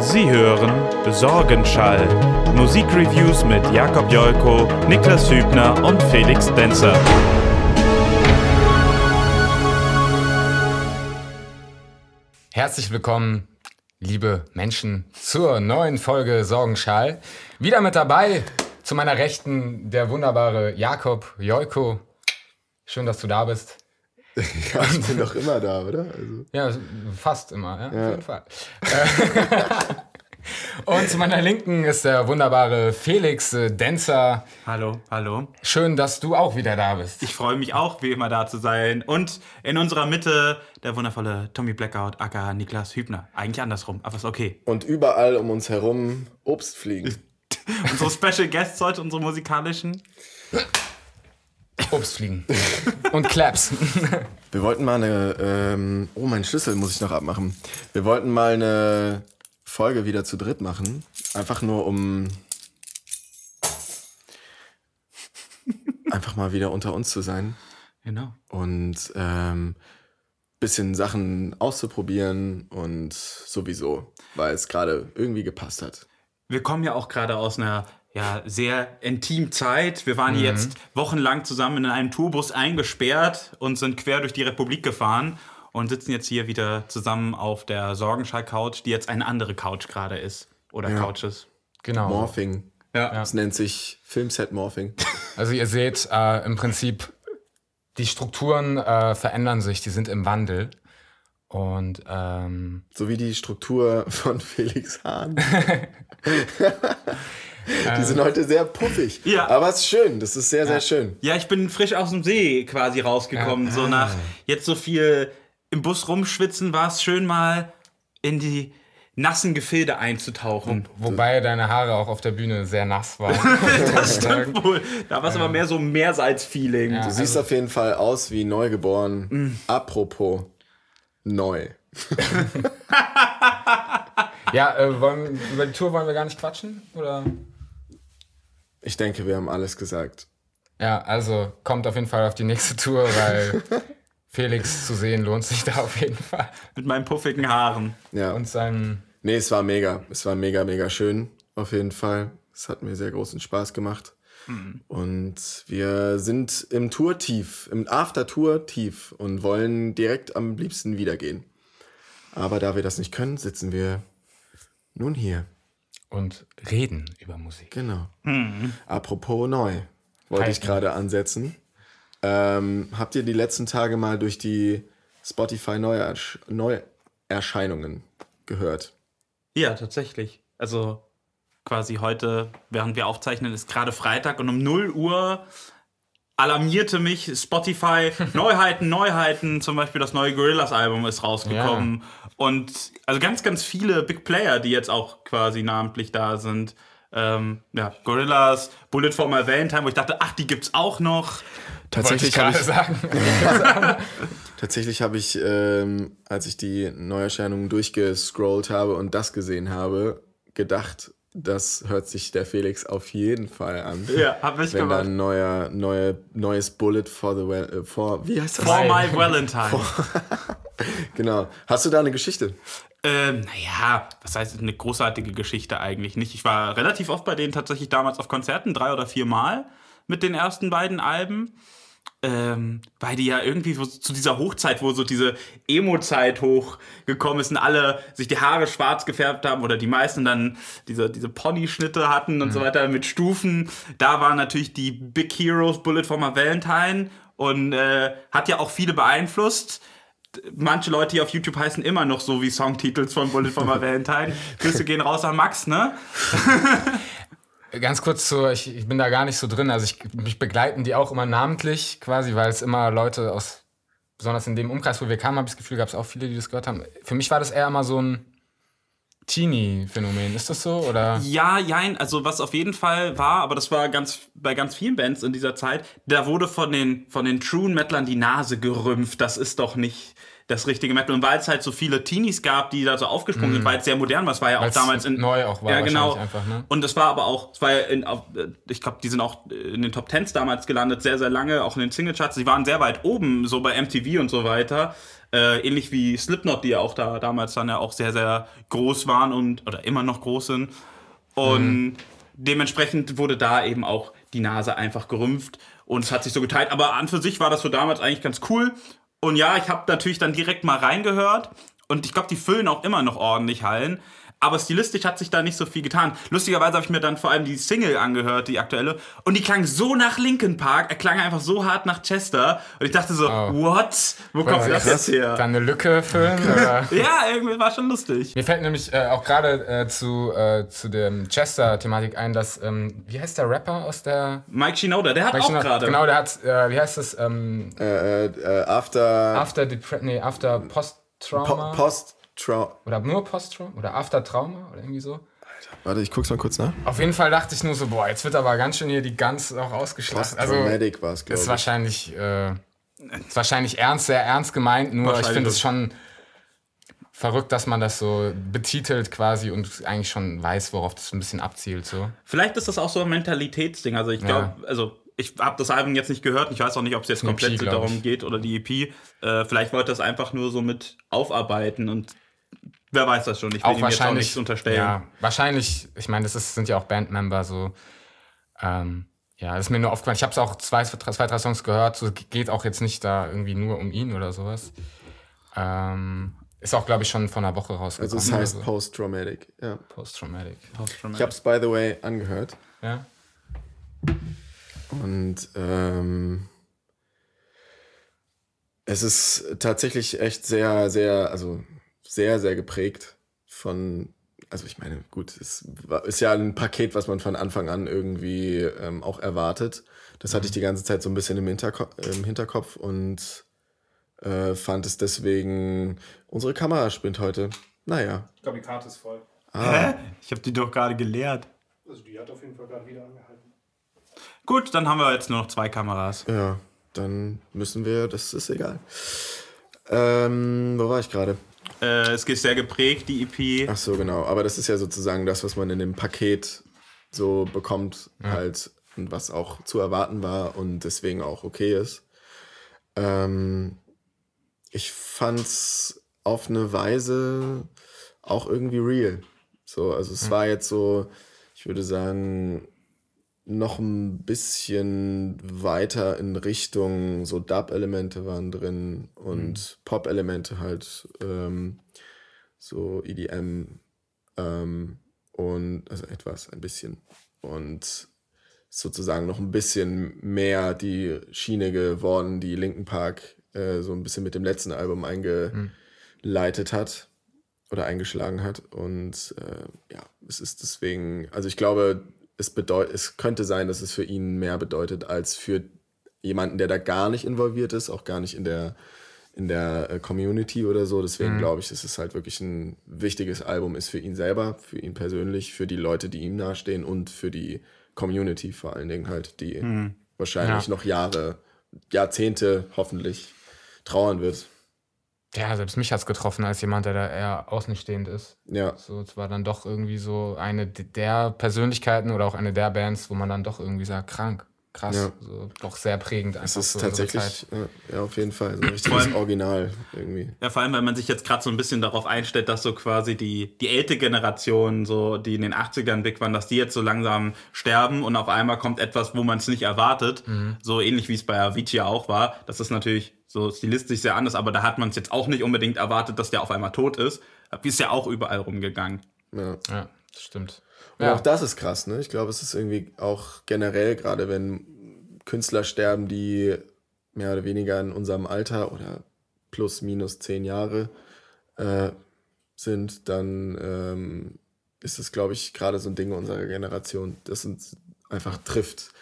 Sie hören Sorgenschall. Musikreviews mit Jakob Jolko, Niklas Hübner und Felix Denzer. Herzlich willkommen, liebe Menschen, zur neuen Folge Sorgenschall. Wieder mit dabei zu meiner Rechten der wunderbare Jakob Jolko. Schön, dass du da bist. Ja, ich bin doch immer da, oder? Also. Ja, fast immer, ja, ja. auf jeden Fall. Und zu meiner Linken ist der wunderbare Felix äh, Denzer. Hallo, hallo. Schön, dass du auch wieder da bist. Ich freue mich auch, wie immer da zu sein. Und in unserer Mitte der wundervolle Tommy Blackout, aka Niklas Hübner. Eigentlich andersrum, aber ist okay. Und überall um uns herum Obstfliegen. unsere Special Guests heute, unsere musikalischen. Obstfliegen. Und Claps. Wir wollten mal eine. Ähm, oh, mein Schlüssel muss ich noch abmachen. Wir wollten mal eine Folge wieder zu dritt machen. Einfach nur um. einfach mal wieder unter uns zu sein. Genau. Und ähm, bisschen Sachen auszuprobieren und sowieso, weil es gerade irgendwie gepasst hat. Wir kommen ja auch gerade aus einer ja, sehr intim Zeit. Wir waren mhm. jetzt wochenlang zusammen in einem Tourbus eingesperrt und sind quer durch die Republik gefahren und sitzen jetzt hier wieder zusammen auf der Sorgenschall-Couch, die jetzt eine andere Couch gerade ist. Oder ja. Couches. Genau. Morphing. Ja. Das nennt sich Filmset-Morphing. Also ihr seht äh, im Prinzip, die Strukturen äh, verändern sich, die sind im Wandel. Und ähm, so wie die Struktur von Felix Hahn. Die sind heute sehr puffig. Ja. Aber es ist schön. Das ist sehr, sehr schön. Ja, ich bin frisch aus dem See quasi rausgekommen. Ja. So ah. nach jetzt so viel im Bus rumschwitzen, war es schön mal in die nassen Gefilde einzutauchen. Wo, wobei deine Haare auch auf der Bühne sehr nass waren. das stimmt wohl. Da war es aber mehr so Meersalz-Feeling. Ja, du siehst also auf jeden Fall aus wie neugeboren. Mm. Apropos neu. ja, äh, wollen, über die Tour wollen wir gar nicht quatschen? Oder? Ich denke, wir haben alles gesagt. Ja, also kommt auf jeden Fall auf die nächste Tour, weil Felix zu sehen lohnt sich da auf jeden Fall. Mit meinen puffigen Haaren. Ja. Und seinem. Nee, es war mega. Es war mega, mega schön. Auf jeden Fall. Es hat mir sehr großen Spaß gemacht. Mhm. Und wir sind im Tour-Tief, im After-Tour-Tief und wollen direkt am liebsten wiedergehen. Aber da wir das nicht können, sitzen wir nun hier und reden über Musik. Genau. Mhm. Apropos neu, wollte ich gerade ansetzen. Ähm, habt ihr die letzten Tage mal durch die Spotify Neuersch Neuerscheinungen gehört? Ja, tatsächlich. Also quasi heute, während wir aufzeichnen, ist gerade Freitag und um 0 Uhr alarmierte mich Spotify. Neuheiten, Neuheiten. Zum Beispiel das neue Gorillas-Album ist rausgekommen. Ja. Und also ganz, ganz viele Big Player, die jetzt auch quasi namentlich da sind. Ähm, ja, Gorillas, Bullet for My Valentine, wo ich dachte, ach, die gibt's auch noch. Tatsächlich habe ich, sagen. Tatsächlich habe ich, ähm, als ich die Neuerscheinungen durchgescrollt habe und das gesehen habe, gedacht, das hört sich der Felix auf jeden Fall an. Ja, hab ich Wenn gemacht. da ein neuer, neue, neues Bullet for the well, äh, for, wie heißt das? For my Valentine. genau. Hast du da eine Geschichte? Ähm, naja, was heißt eine großartige Geschichte eigentlich nicht. Ich war relativ oft bei denen tatsächlich damals auf Konzerten, drei oder vier Mal mit den ersten beiden Alben ähm, weil die ja irgendwie so, zu dieser Hochzeit, wo so diese Emo-Zeit hochgekommen ist und alle sich die Haare schwarz gefärbt haben oder die meisten dann diese, diese Pony-Schnitte hatten und mhm. so weiter mit Stufen. Da waren natürlich die Big Heroes Bullet for my Valentine und äh, hat ja auch viele beeinflusst manche Leute hier auf YouTube heißen immer noch so wie Songtitels von Bullet for My Valentine. Grüße gehen raus an Max, ne? Ganz kurz zu, ich, ich, bin da gar nicht so drin. Also ich, mich begleiten die auch immer namentlich quasi, weil es immer Leute aus, besonders in dem Umkreis, wo wir kamen, habe ich das Gefühl, gab es auch viele, die das gehört haben. Für mich war das eher immer so ein Teenie-Phänomen. Ist das so? Oder? Ja, jein. Also was auf jeden Fall war, aber das war ganz bei ganz vielen Bands in dieser Zeit, da wurde von den, von den True Metlern die Nase gerümpft. Das ist doch nicht das richtige Metal. Und weil es halt so viele Teenies gab, die da so aufgesprungen sind, weil es sehr modern war. Es war ja auch Mhm. Weil's damals in. neu auch war Ja, genau. einfach, ne? Und es war aber auch, es war ja in, äh, ich glaube, die sind auch in den Top Tens damals gelandet, sehr, sehr lange, auch in den Singlecharts. Die waren sehr weit oben, so bei MTV und so weiter. Äh, ähnlich wie Slipknot, die ja auch da damals dann ja auch sehr, sehr groß waren und oder immer noch groß sind. Und dementsprechend wurde da eben auch die Nase einfach gerümpft und es hat sich so geteilt. Aber an für sich war das so damals eigentlich ganz cool. Und ja, ich habe natürlich dann direkt mal reingehört und ich glaube, die füllen auch immer noch ordentlich Hallen. Aber stilistisch hat sich da nicht so viel getan. Lustigerweise habe ich mir dann vor allem die Single angehört, die aktuelle. Und die klang so nach Linkin Park, er klang einfach so hart nach Chester. Und ich dachte so, Oh. what? Wo kommt das jetzt her? Dann eine Lücke füllen? Ja, irgendwie war schon lustig. Mir fällt nämlich äh, auch gerade äh, zu, äh, zu der Chester-Thematik ein, dass, ähm, wie heißt der Rapper aus der... Mike Shinoda, der hat Weiß auch gerade. Genau, der hat, äh, wie heißt das, ähm, Äh, äh, after, After, Depre nee, After Post-Trauma? po Post Trau oder nur Post-Trauma? Oder After Trauma? Oder irgendwie so? Warte, ich guck's mal kurz nach. Auf jeden Fall dachte ich nur so, boah, jetzt wird aber ganz schön hier die Gans auch ausgeschlachtet. Also, Post-Traumatic war es, glaube ist ich. wahrscheinlich, äh, ist wahrscheinlich ernst, sehr ernst gemeint, nur ich finde es schon verrückt, dass man das so betitelt quasi und eigentlich schon weiß, worauf das ein bisschen abzielt. So. Vielleicht ist das auch so ein Mentalitätsding. Also ich glaube, also ich habe das Album jetzt nicht gehört. Ich weiß auch nicht, ob es jetzt komplett EP, darum geht oder die EP. Äh, vielleicht wollte das einfach nur so mit aufarbeiten und wer weiß das schon. Ich will Auch ihm jetzt auch wahrscheinlich, nichts unterstellen. ja, wahrscheinlich, ich meine, das ist, sind ja auch Bandmember so. Ähm, ja, das ist mir nur aufgefallen. Ich habe es auch zwei, zwei, drei Songs gehört. So geht auch jetzt nicht da irgendwie nur um ihn oder sowas. Ähm, ist auch, glaube ich, schon vor einer Woche rausgekommen. Also es heißt oder so. Post-Traumatic, ja. Post-Traumatic. Ich hab's, by the way, angehört. Ja. Und ähm, es ist tatsächlich echt sehr, sehr, also sehr, sehr geprägt von, also ich meine, gut, es war- ist ja ein Paket, was man von Anfang an irgendwie ähm, auch erwartet. Das hatte ich die ganze Zeit so ein bisschen im, Hinterko im Hinterkopf und äh, fand es deswegen, unsere Kamera spinnt heute. Naja, Ich glaube, die Karte ist voll. Hä? Ich habe die doch gerade geleert. Also die hat auf jeden Fall gerade wieder angehalten. Gut, dann haben wir jetzt nur noch zwei Kameras. ja, dann müssen wir, das ist egal. Ähm, wo war ich gerade? Äh, es ist sehr geprägt, die EP. Ach so, genau. Aber das ist ja sozusagen das, was man in dem Paket so bekommt, halt, und was auch zu erwarten war und deswegen auch okay ist. Ähm, ich fand's auf eine Weise auch irgendwie real. So, also es war jetzt so, ich würde sagen, noch ein bisschen weiter in Richtung so Dub-Elemente waren drin und Pop-Elemente halt. Ähm, so EDM ähm, und also etwas, ein bisschen. Und sozusagen noch ein bisschen mehr die Schiene geworden, die Linken Park äh, so ein bisschen mit dem letzten Album eingeleitet hat oder eingeschlagen hat. Und äh, ja, es ist deswegen, also ich glaube, es bedeutet, es könnte sein, dass es für ihn mehr bedeutet als für jemanden, der da gar nicht involviert ist, auch gar nicht in der in der äh, Community oder so. Deswegen glaube ich, dass es halt wirklich ein wichtiges Album ist für ihn selber, für ihn persönlich, für die Leute, die ihm nahestehen und für die Community vor allen Dingen halt, die wahrscheinlich Ja. noch Jahre, Jahrzehnte hoffentlich trauern wird. Ja, selbst mich hat's getroffen als jemand, der da eher außenstehend ist. Ja, So, es war dann doch irgendwie so eine der Persönlichkeiten oder auch eine der Bands, wo man dann doch irgendwie sagt, krank, krass, Ja. so, doch sehr prägend einfach es ist unsere tatsächlich, ja, ja, auf jeden Fall, so ein richtiges allem- Original irgendwie. Ja, vor allem, weil man sich jetzt gerade so ein bisschen darauf einstellt, dass so quasi die, die ältere Generation, so, die in den 80ern big waren, dass die jetzt so langsam sterben und auf einmal kommt etwas, wo man es nicht erwartet. So ähnlich wie es bei Avicii auch war. Das ist natürlich so stilistisch sehr anders, aber da hat man es jetzt auch nicht unbedingt erwartet, dass der auf einmal tot ist. Ist ja auch überall rumgegangen. Ja. Ja, das stimmt. Und Ja. auch das ist krass, ne? Ich glaube, es ist irgendwie auch generell, gerade wenn Künstler sterben, die mehr oder weniger in unserem Alter oder plus minus zehn Jahre äh, sind, dann ähm, ist es, glaube ich, gerade so ein Ding unserer Generation, das uns einfach trifft.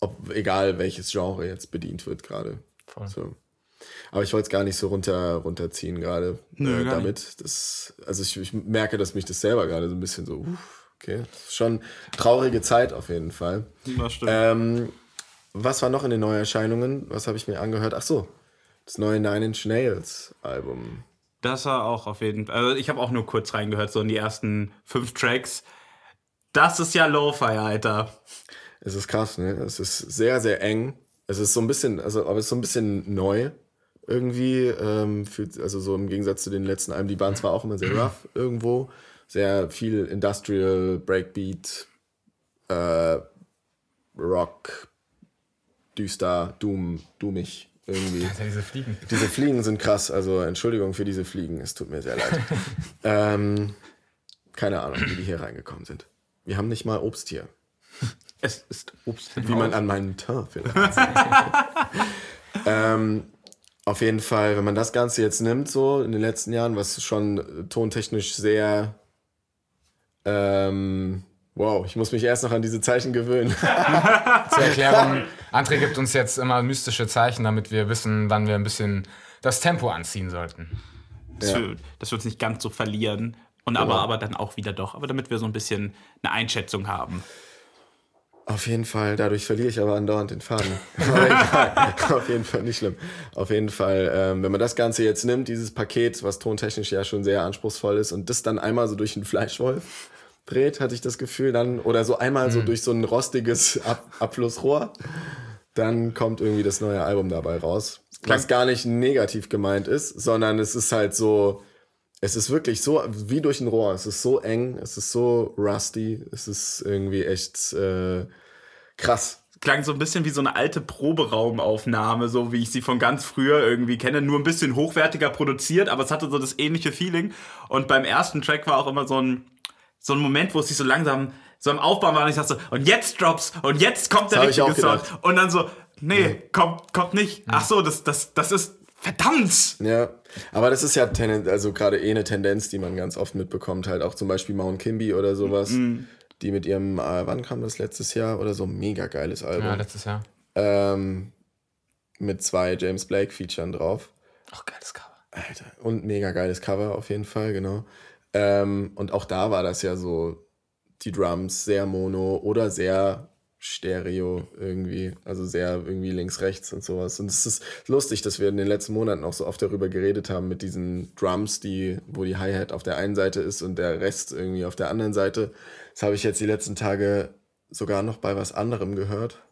Ob, egal welches Genre jetzt bedient wird gerade. Voll. So. Aber ich wollte es gar nicht so runter, runterziehen gerade äh, damit. Das, also ich, ich merke, dass mich das selber gerade so ein bisschen so, okay. Schon traurige Zeit auf jeden Fall. Das stimmt. Ähm, was war noch in den Neuerscheinungen? Was habe ich mir angehört? Ach so, Das neue Nine Inch Nails Album. Das war auch auf jeden Fall. Also ich habe auch nur kurz reingehört, so in die ersten fünf Tracks. Das ist ja Lo-Fi, Alter. Es ist krass, ne? Es ist sehr, sehr eng. Es ist so ein bisschen, also, aber es ist so ein bisschen neu irgendwie. Ähm, für, also so im Gegensatz zu den letzten Alben, die waren zwar auch immer sehr rough irgendwo, sehr viel Industrial, Breakbeat, äh, Rock, düster, doom, doomig irgendwie. Ja, diese Fliegen. Diese Fliegen sind krass, also Entschuldigung für diese Fliegen, es tut mir sehr leid. ähm, keine Ahnung, wie die hier reingekommen sind. Wir haben nicht mal Obst hier. Es ist Obst. Wie man an meinem Teint findet. ähm, auf jeden Fall, wenn man das Ganze jetzt nimmt, so in den letzten Jahren, was schon tontechnisch sehr. Ähm, wow, ich muss mich erst noch an diese Zeichen gewöhnen. Zur Erklärung, André gibt uns jetzt immer mystische Zeichen, damit wir wissen, wann wir ein bisschen das Tempo anziehen sollten. dass, Ja. wir, dass wir uns nicht ganz so verlieren. Und aber, aber dann auch wieder doch. Aber damit wir so ein bisschen eine Einschätzung haben. Auf jeden Fall, dadurch verliere ich aber andauernd den Faden. Aber egal, auf jeden Fall nicht schlimm. Auf jeden Fall, ähm, wenn man das Ganze jetzt nimmt, dieses Paket, was tontechnisch ja schon sehr anspruchsvoll ist, und das dann einmal so durch einen Fleischwolf dreht, hatte ich das Gefühl, dann, oder so einmal so durch so ein rostiges Ab Abflussrohr, dann kommt irgendwie das neue Album dabei raus. Was gar nicht negativ gemeint ist, sondern es ist halt so, es ist wirklich so wie durch ein Rohr. Es ist so eng, es ist so rusty, es ist irgendwie echt äh, krass. Klang so ein bisschen wie so eine alte Proberaumaufnahme, so wie ich sie von ganz früher irgendwie kenne. Nur ein bisschen hochwertiger produziert, aber es hatte so das ähnliche Feeling. Und beim ersten Track war auch immer so ein, so ein Moment, wo es sich so langsam so im Aufbau war und ich dachte so, und jetzt drops und jetzt kommt der Das richtige Sound. Und dann so, nee, kommt, kommt nicht. Ach so, das, das, das ist verdammt. Ja, aber das ist ja also gerade eh eine Tendenz, die man ganz oft mitbekommt, halt auch zum Beispiel Mount Kimby oder sowas, die mit ihrem, äh, wann kam das letztes Jahr oder so, mega geiles Album, Ja, letztes Jahr. ähm, mit zwei James Blake Featuren drauf. Ach, geiles Cover. Alter, und mega geiles Cover auf jeden Fall, genau. Ähm, und auch da war das ja so, die Drums sehr mono oder sehr Stereo irgendwie, also sehr irgendwie links, rechts und sowas. Und es ist lustig, dass wir in den letzten Monaten auch so oft darüber geredet haben mit diesen Drums, die, wo die Hi-Hat auf der einen Seite ist und der Rest irgendwie auf der anderen Seite. Das habe ich jetzt die letzten Tage sogar noch bei was anderem gehört.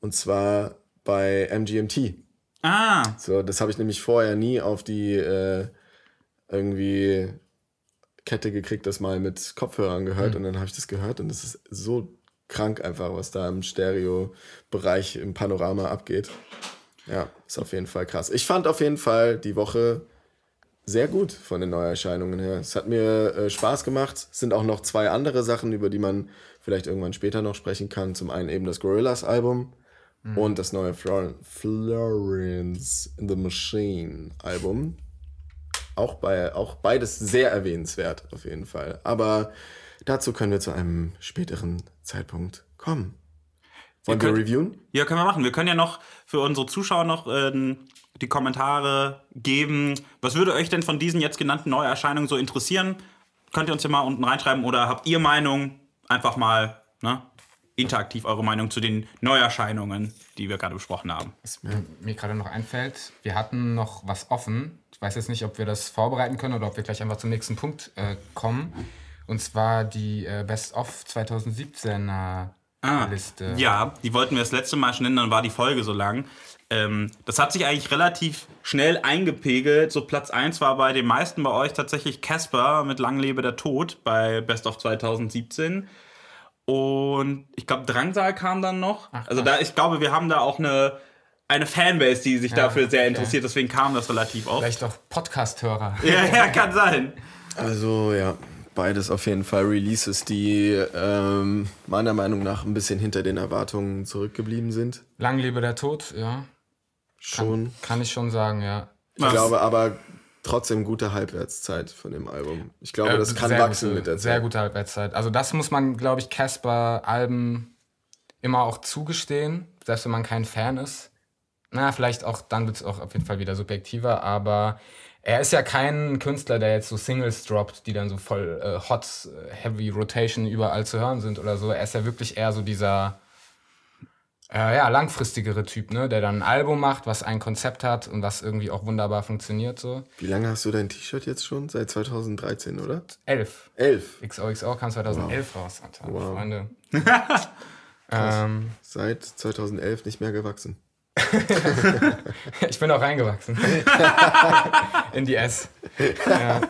Und zwar bei MGMT. Ah, So, das habe ich nämlich vorher nie auf die äh, irgendwie Kette gekriegt, das mal mit Kopfhörern gehört und dann habe ich das gehört und es ist so krank einfach, was da im Stereo-Bereich im Panorama abgeht. Ja, ist auf jeden Fall krass. Ich fand auf jeden Fall die Woche sehr gut von den Neuerscheinungen her. Es hat mir äh, Spaß gemacht. Es sind auch noch zwei andere Sachen, über die man vielleicht irgendwann später noch sprechen kann. Zum einen eben das Gorillaz-Album und das neue Flor Florence in the Machine Album. Auch, bei, auch beides sehr erwähnenswert, auf jeden Fall. Aber dazu können wir zu einem späteren Zeitpunkt kommen. Wollen wir könnt- reviewen? Ja, können wir machen. Wir können ja noch für unsere Zuschauer noch ähm, die Kommentare geben. Was würde euch denn von diesen jetzt genannten Neuerscheinungen so interessieren? Könnt ihr uns ja mal unten reinschreiben oder habt ihr Meinung? Einfach mal ne, interaktiv eure Meinung zu den Neuerscheinungen, die wir gerade besprochen haben. Was mir, mir gerade noch einfällt, wir hatten noch was offen. Ich weiß jetzt nicht, ob wir das vorbereiten können oder ob wir gleich einfach zum nächsten Punkt äh, kommen. Und zwar die äh, Best-of 2017er Liste. Ja, die wollten wir das letzte Mal schon nennen, dann war die Folge so lang. Ähm, das hat sich eigentlich relativ schnell eingepegelt. So Platz 1 war bei den meisten bei euch tatsächlich Casper mit Lang lebe der Tod bei Best of 2017. Und ich glaube, Drangsal kam dann noch. Ach, also da, ich glaube, wir haben da auch eine, eine Fanbase, die sich Ja, dafür sehr okay. interessiert. Deswegen kam das relativ oft. Vielleicht auch Podcast-Hörer. Ja, ja, kann sein. Also ja, beides auf jeden Fall Releases, die ähm, meiner Meinung nach ein bisschen hinter den Erwartungen zurückgeblieben sind. Lang lebe der Tod, ja. Schon. Kann ich schon sagen, ja. Ich glaube aber trotzdem gute Halbwertszeit von dem Album. Ich glaube, das kann Sehr wachsen gute, mit der Sehr Zeit. gute Halbwertszeit. Also das muss man, glaube ich, Casper-Alben immer auch zugestehen, selbst wenn man kein Fan ist. Na, vielleicht auch, dann wird es auch auf jeden Fall wieder subjektiver, aber er ist ja kein Künstler, der jetzt so Singles droppt, die dann so voll äh, hot, äh, heavy Rotation überall zu hören sind oder so. Er ist ja wirklich eher so dieser äh, ja, langfristigere Typ, ne? Der dann ein Album macht, was ein Konzept hat und was irgendwie auch wunderbar funktioniert. So. Wie lange hast du dein T-Shirt jetzt schon? Seit 2013, oder? Elf. Elf. XOXO kam 2011 raus, Alter. Wow. Freunde. ähm, Seit 2011 nicht mehr gewachsen. ich bin auch reingewachsen. In die S. Ja.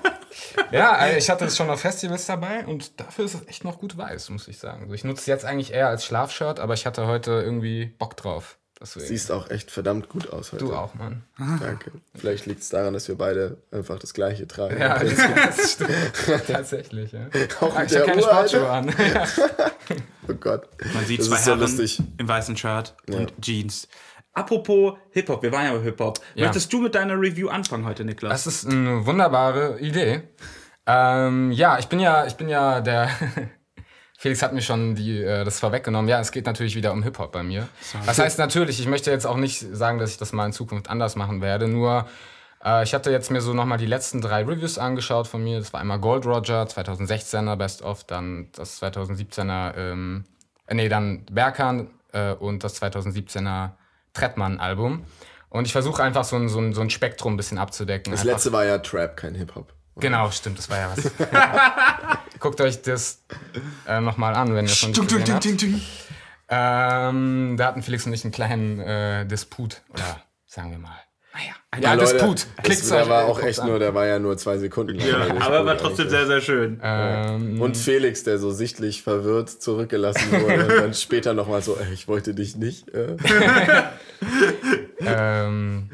ja, also ich hatte es schon auf Festivals dabei und dafür ist es echt noch gut weiß, muss ich sagen. Ich nutze es jetzt eigentlich eher als Schlafshirt, aber ich hatte heute irgendwie Bock drauf. Deswegen. Siehst auch echt verdammt gut aus heute. du auch, Mann. Danke. Vielleicht liegt es daran, dass wir beide einfach das gleiche tragen. Ja, das, stimmt. Tatsächlich, ja. Auch Ich habe der keine Uhr. Sportschuhe an. Oh Gott. Man sieht das zwei ist so Herren lustig. im weißen Shirt und Jeans. Apropos Hip-Hop, wir waren ja bei Hip-Hop. Ja. Möchtest du mit deiner Review anfangen heute, Niklas? Das ist eine wunderbare Idee. Ähm, ja, ich bin ja, ich bin ja der. Felix hat mir schon die, äh, das vorweggenommen. Ja, es geht natürlich wieder um Hip-Hop bei mir. Was heißt natürlich, ich möchte jetzt auch nicht sagen, dass ich das mal in Zukunft anders machen werde. Nur, äh, ich hatte jetzt mir so nochmal die letzten drei Reviews angeschaut von mir. Das war einmal Gold Roger, 2016er Best of, dann das 2017er, ähm, äh, nee, dann Berkan äh, und das 2017er Trettmann-Album. Und ich versuche einfach so ein, so, ein, so ein Spektrum ein bisschen abzudecken. Das Einfach- letzte war ja Trap, kein Hip-Hop. Genau, stimmt, das war ja was. Guckt euch das äh, nochmal an, wenn ihr schon gesehen habt. Ähm, da hatten Felix und ich einen kleinen äh, Disput. Oder sagen wir mal. Naja. Ja, Leute, Disput. das, Klickt's der war äh, auch echt an. nur, der war ja nur zwei Sekunden lang. Ja, aber war trotzdem sehr, sehr schön. Ähm, Und Felix, der so sichtlich verwirrt zurückgelassen wurde und dann später nochmal so, ey, ich wollte dich nicht. Äh. ähm,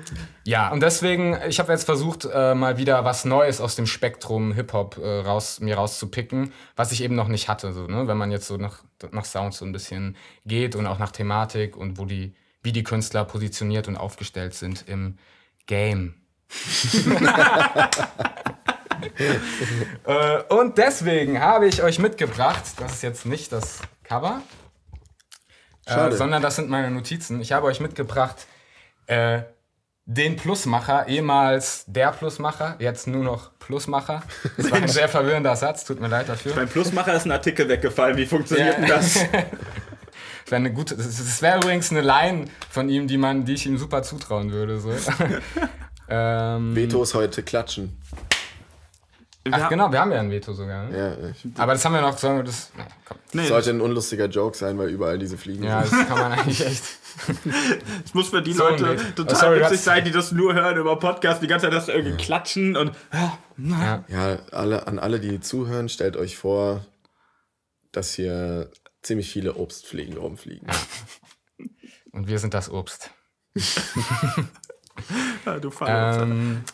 ja, und deswegen, ich habe jetzt versucht, äh, mal wieder was Neues aus dem Spektrum Hip-Hop äh, raus, mir rauszupicken, was ich eben noch nicht hatte. So, ne? Wenn man jetzt so nach, nach Sounds so ein bisschen geht und auch nach Thematik und wo die, wie die Künstler positioniert und aufgestellt sind im Game. äh, und deswegen habe ich euch mitgebracht, das ist jetzt nicht das Cover, äh, sondern das sind meine Notizen. Ich habe euch mitgebracht äh, den Plusmacher, ehemals der Plusmacher, jetzt nur noch Plusmacher. Das war ein sehr verwirrender Satz, tut mir leid dafür. Beim Plusmacher ist ein Artikel weggefallen. Wie funktioniert Ja. denn? Das wäre eine gute, das, wäre übrigens eine Line von ihm, die man, die ich ihm super zutrauen würde. So. ähm, Vetos heute klatschen. ach genau, wir haben ja ein Veto sogar. Ne? Ja, ich, Aber das haben wir noch, sollen wir das. Na, komm. Nee, sollte ein unlustiger Joke sein, weil überall diese Fliegen Ja, sind. das kann man eigentlich echt. es muss für die So, Leute total Oh, sorry, witzig sein, die das nur hören über Podcast, die ganze Zeit das irgendwie klatschen und. Ja. Ja, alle, an alle, die zuhören, stellt euch vor, dass hier ziemlich viele Obstfliegen rumfliegen. Und wir sind das Obst. Ja, du. Ähm,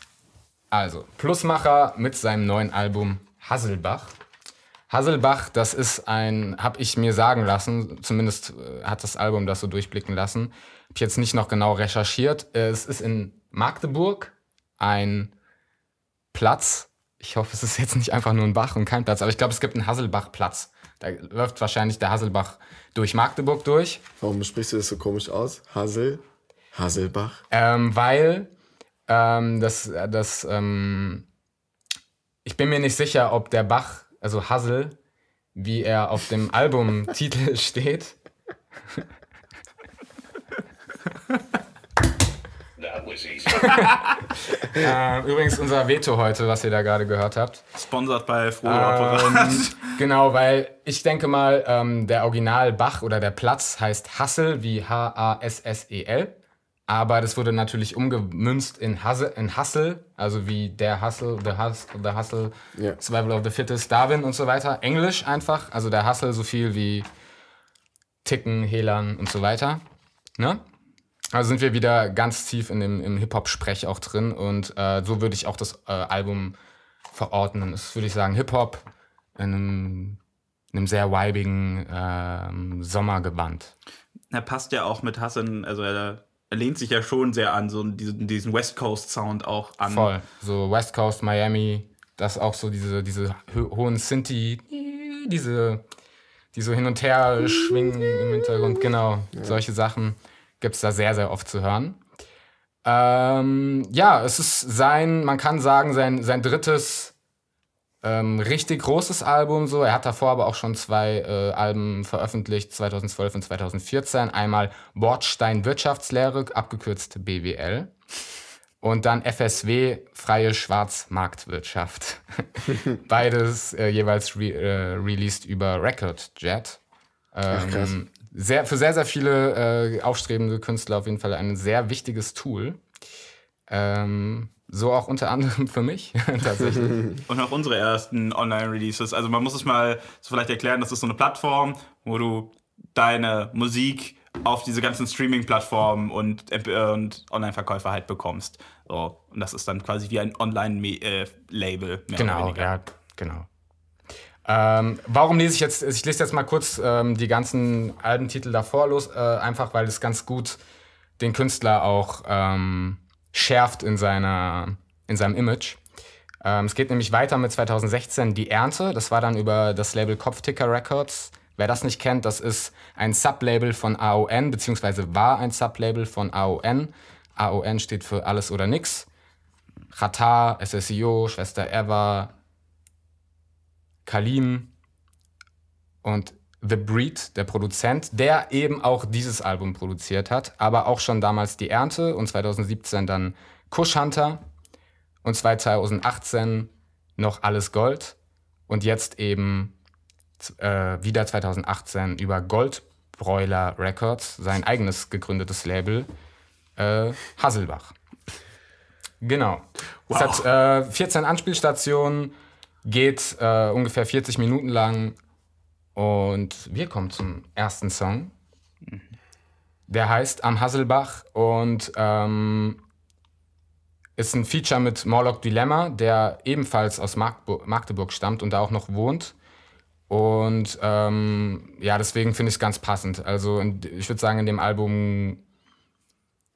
also, Plusmacher mit seinem neuen Album Hasselbach. Hasselbach, das ist ein, habe ich mir sagen lassen, zumindest äh, hat das Album das so durchblicken lassen. Habe ich jetzt nicht noch genau recherchiert. Äh, es ist in Magdeburg ein Platz. Ich hoffe, es ist jetzt nicht einfach nur ein Bach und kein Platz, aber ich glaube, es gibt einen Hasselbach-Platz. Da läuft wahrscheinlich der Hasselbach durch Magdeburg durch. Warum sprichst du das so komisch aus? Hassel? Hasselbach? Ähm, weil ähm, das, das ähm, ich bin mir nicht sicher, ob der Bach, also Hassel, wie er auf dem Albumtitel steht. Easy. Äh, übrigens unser Veto heute, was ihr da gerade gehört habt. Sponsored bei Frohe Apparat. Ähm, genau, weil ich denke mal, ähm, der Original Bach oder der Platz heißt Hassel wie H-A-S-S-E-L. Aber das wurde natürlich umgemünzt in Hassel, in Hassel also wie der Hustle, the Hustle, the Hustle, Ja. Survival of the Fittest, Darwin und so weiter. Englisch einfach, also der Hustle so viel wie Ticken, Hehlern und so weiter. Ne? Also sind wir wieder ganz tief in dem, im Hip-Hop-Sprech auch drin und äh, so würde ich auch das äh, Album verordnen. Es ist, würde ich sagen, Hip-Hop in einem, in einem sehr vibigen ähm, Sommergewand. Er passt ja auch mit Hassan, also er, er lehnt sich ja schon sehr an, so diesen, diesen West Coast Sound auch an. Voll. So West Coast, Miami, das auch so diese, diese ho hohen Sinti, diese, die so hin und her schwingen im Hintergrund, genau. Solche Sachen gibt es da sehr, sehr oft zu hören. Ähm, ja, es ist sein, man kann sagen, sein, sein drittes ähm, richtig großes Album. So. Er hat davor aber auch schon zwei äh, Alben veröffentlicht, 2012 und 2014. Einmal Bordstein Wirtschaftslehre, abgekürzt BWL. Und dann FSW, Freie Schwarzmarktwirtschaft. Beides äh, jeweils re äh, released über Record Jet. Ach, krass. Ähm, sehr, für sehr, sehr viele äh, aufstrebende Künstler auf jeden Fall ein sehr wichtiges Tool. Ähm, so auch unter anderem für mich tatsächlich. Und auch unsere ersten Online-Releases. Also man muss es mal so vielleicht erklären, das ist so eine Plattform, wo du deine Musik auf diese ganzen Streaming-Plattformen und, äh, und Online-Verkäufer halt bekommst. So, und das ist dann quasi wie ein Online-Label. oder Genau, ja, genau. Ähm, warum lese ich jetzt, ich lese jetzt mal kurz ähm, die ganzen Albentitel davor los, äh, einfach weil es ganz gut den Künstler auch ähm, schärft in, seiner, in seinem Image. Ähm, es geht nämlich weiter mit 2016 Die Ernte, das war dann über das Label Kopfticker Records. Wer das nicht kennt, das ist ein Sublabel von AON, beziehungsweise war ein Sublabel von AON. AON steht für Alles oder Nix. Qatar, SSIO, Schwester Eva, Kalim und The Breed, der Produzent, der eben auch dieses Album produziert hat, aber auch schon damals Die Ernte und 2017 dann Kush Hunter und 2018 noch Alles Gold und jetzt eben äh, wieder 2018 über Goldbräuler Records, sein eigenes gegründetes Label, äh, Hasselbach. Genau. Es hat äh, 14 Anspielstationen, geht äh, ungefähr 40 Minuten lang und wir kommen zum ersten Song. Der heißt Am Hasselbach und ähm, ist ein Feature mit Morlock Dilemma, der ebenfalls aus Magdeburg, stammt und da auch noch wohnt. Und ähm, ja, deswegen finde ich es ganz passend. Also in, ich würde sagen, in dem Album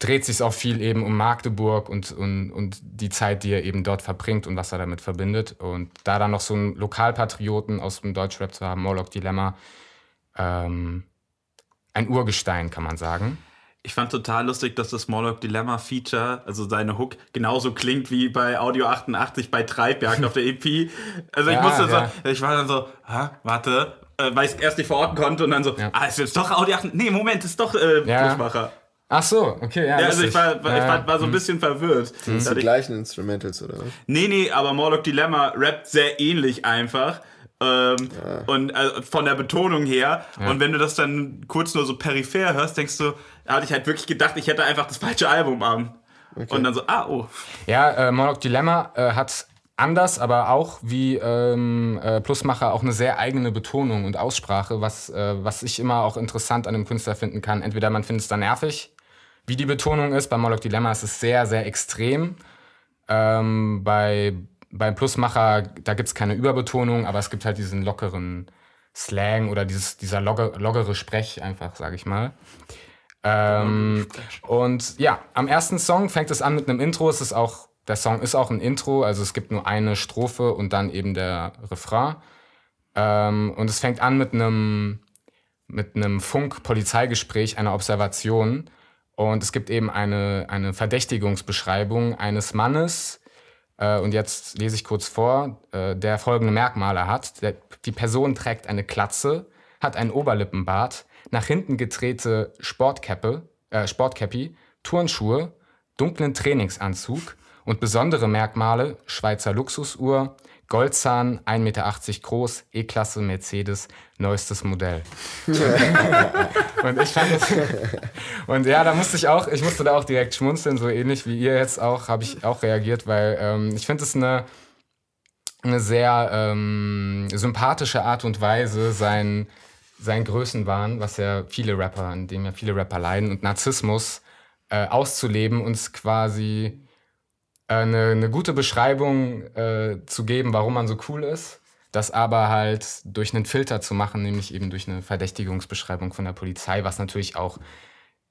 dreht sich auch viel eben um Magdeburg und, und, und die Zeit, die er eben dort verbringt und was er damit verbindet. Und da dann noch so einen Lokalpatrioten aus dem Deutschrap zu haben, Morlock Dilemma, ähm, ein Urgestein, kann man sagen. Ich fand total lustig, dass das Morlock Dilemma Feature, also seine Hook, genauso klingt wie bei Audio 88 bei Treibjagd auf der EP. Also ich Ja, musste ja. so, ich war dann so, ha, warte, äh, weil ich es erst nicht verorten konnte und dann so, Ja. ah, ist jetzt doch Audio 88, nee, Moment, ist doch äh, Ja. Pushmacher. Ach so, okay, ja. Ja, also ich war, war, Ja, ich war, war so ein bisschen verwirrt. Das sind die Dadurch- gleichen Instrumentals, oder was? Nee, nee, aber Morlock Dilemma rappt sehr ähnlich einfach. Ähm, Und äh, von der Betonung her. Und wenn du das dann kurz nur so peripher hörst, denkst du, da hatte ich halt wirklich gedacht, ich hätte einfach das falsche Album an. Und dann so, ah, oh. Ja, äh, Morlock Dilemma äh, hat anders, aber auch wie ähm, äh, Plusmacher auch eine sehr eigene Betonung und Aussprache, was, äh, was ich immer auch interessant an einem Künstler finden kann. Entweder man findet es dann nervig, wie die Betonung ist. Bei Morlock Dilemma ist es sehr, sehr extrem. Ähm, bei, beim Plusmacher, da gibt es keine Überbetonung, aber es gibt halt diesen lockeren Slang oder dieses, dieser logger, lockere Sprech einfach, sage ich mal. Ähm, und ja, am ersten Song fängt es an mit einem Intro. Es ist auch, der Song ist auch ein Intro, also es gibt nur eine Strophe und dann eben der Refrain. Ähm, und es fängt an mit einem mit einem Funk-Polizeigespräch, einer Observation. Und es gibt eben eine, eine Verdächtigungsbeschreibung eines Mannes. Äh, und jetzt lese ich kurz vor, äh, der folgende Merkmale hat. Die Person trägt eine Glatze, hat ein Oberlippenbart, nach hinten gedrehte Sportcappe, äh, Sportcappy, Turnschuhe, dunklen Trainingsanzug und besondere Merkmale: Schweizer Luxusuhr, Goldzahn, 1,80 Meter groß, E-Klasse Mercedes, neuestes Modell. und ich fand das. Und ja, da musste ich auch, ich musste da auch direkt schmunzeln, so ähnlich wie ihr jetzt auch, habe ich auch reagiert, weil ähm, ich finde es eine, eine sehr ähm, sympathische Art und Weise, sein, sein Größenwahn, was ja viele Rapper, an dem ja viele Rapper leiden, und Narzissmus äh, auszuleben und quasi eine, eine gute Beschreibung äh, zu geben, warum man so cool ist, das aber halt durch einen Filter zu machen, nämlich eben durch eine Verdächtigungsbeschreibung von der Polizei, was natürlich auch